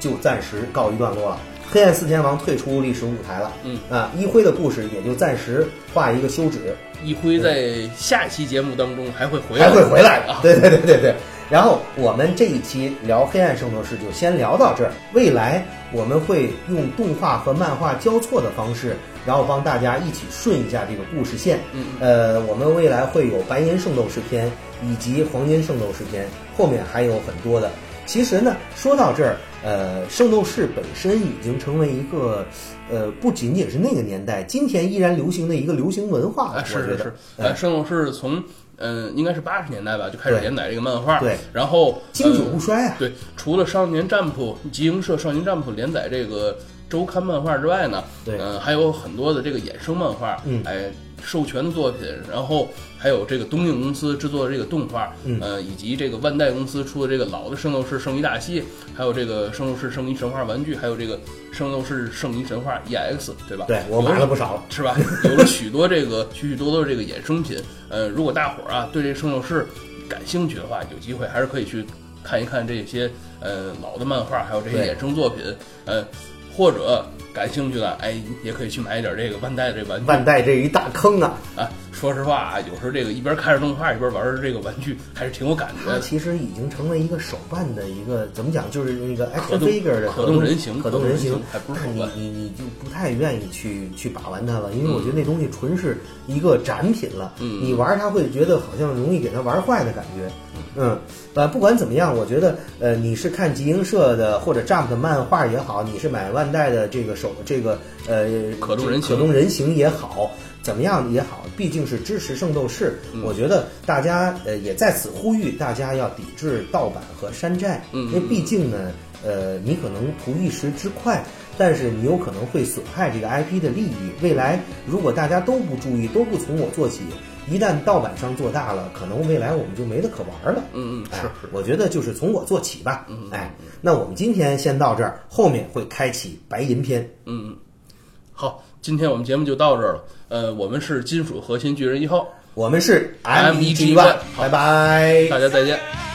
Speaker 2: 就暂时告一段落了。黑暗四天王退出历史舞台了，
Speaker 3: 嗯
Speaker 2: 啊，一辉的故事也就暂时画一个休止，
Speaker 3: 一辉在下期节目当中还会回来，
Speaker 2: 还会回来的
Speaker 3: 啊。
Speaker 2: 对对对对对。然后我们这一期聊黑暗圣斗士就先聊到这儿，未来我们会用动画和漫画交错的方式，然后帮大家一起顺一下这个故事线。
Speaker 3: 嗯
Speaker 2: 呃，我们未来会有白银圣斗士篇以及黄金圣斗士篇，后面还有很多的。其实呢，说到这儿，呃，圣斗士本身已经成为一个，呃，不仅仅是那个年代，今天依然流行的一个流行文化。
Speaker 3: 是是是，
Speaker 2: 哎
Speaker 3: 呃，圣斗士从嗯、应该是八十年代吧就开始连载这个漫画，
Speaker 2: 对，
Speaker 3: 然后
Speaker 2: 经久
Speaker 3: 呃
Speaker 2: 不衰啊。
Speaker 3: 对，除了少年战普、集英社少年战普连载这个周刊漫画之外呢，
Speaker 2: 对
Speaker 3: 嗯、还有很多的这个衍生漫画，
Speaker 2: 嗯
Speaker 3: 哎，授权的作品，然后还有这个东映公司制作的这个动画，
Speaker 2: 嗯
Speaker 3: 呃，以及这个万代公司出的这个老的圣斗士圣衣大系，还有这个圣斗士圣衣神话玩具，还有这个圣斗士圣衣神话 EX，对吧？
Speaker 2: 对我买了不少了。
Speaker 3: 是吧？有了许多这个许许多多的这个衍生品。呃，如果大伙儿啊对这圣斗士感兴趣的话，有机会还是可以去看一看这些呃老的漫画，还有这些衍生作品。呃，或者感兴趣的，哎，也可以去买一点这个万代的这玩具
Speaker 2: 万代这一大坑啊，
Speaker 3: 啊。说实话啊，有时候这个一边看着动画一边玩着这个玩具，还是挺有感觉的。
Speaker 2: 它其实已经成为一个手办的一个怎么讲，就是那个
Speaker 3: 可
Speaker 2: action
Speaker 3: 动
Speaker 2: figure 的
Speaker 3: 可动人形
Speaker 2: 可动人形
Speaker 3: 还不是
Speaker 2: 你你你就不太愿意去去把玩它了，因为
Speaker 3: 嗯
Speaker 2: 我觉得那东西纯是一个展品了，
Speaker 3: 嗯
Speaker 2: 你玩它会觉得好像容易给它玩坏的感觉。嗯，呃，不管怎么样，我觉得，呃，你是看集英社的或者 Jump 的漫画也好，你是买万代的这个手这个呃
Speaker 3: 可动人形
Speaker 2: 可动人形也好，怎么样也好，毕竟是支持圣斗士。
Speaker 3: 嗯
Speaker 2: 我觉得大家呃也在此呼吁大家要抵制盗版和山寨，
Speaker 3: 嗯
Speaker 2: 因为毕竟呢，呃，你可能图一时之快，但是你有可能会损害这个 IP 的利益。未来如果大家都不注意，都不从我做起，一旦盗版商做大了，可能未来我们就没得可玩了。
Speaker 3: 嗯嗯，
Speaker 2: 哎
Speaker 3: 是是。
Speaker 2: 我觉得就是从我做起吧。嗯哎，那我们今天先到这儿，后面会开启白银篇。
Speaker 3: 嗯嗯，好，今天我们节目就到这儿了。呃，我们是金属核心巨人一号，
Speaker 2: 我们是
Speaker 3: MEG
Speaker 2: MEG One，拜拜。
Speaker 3: 大家再见。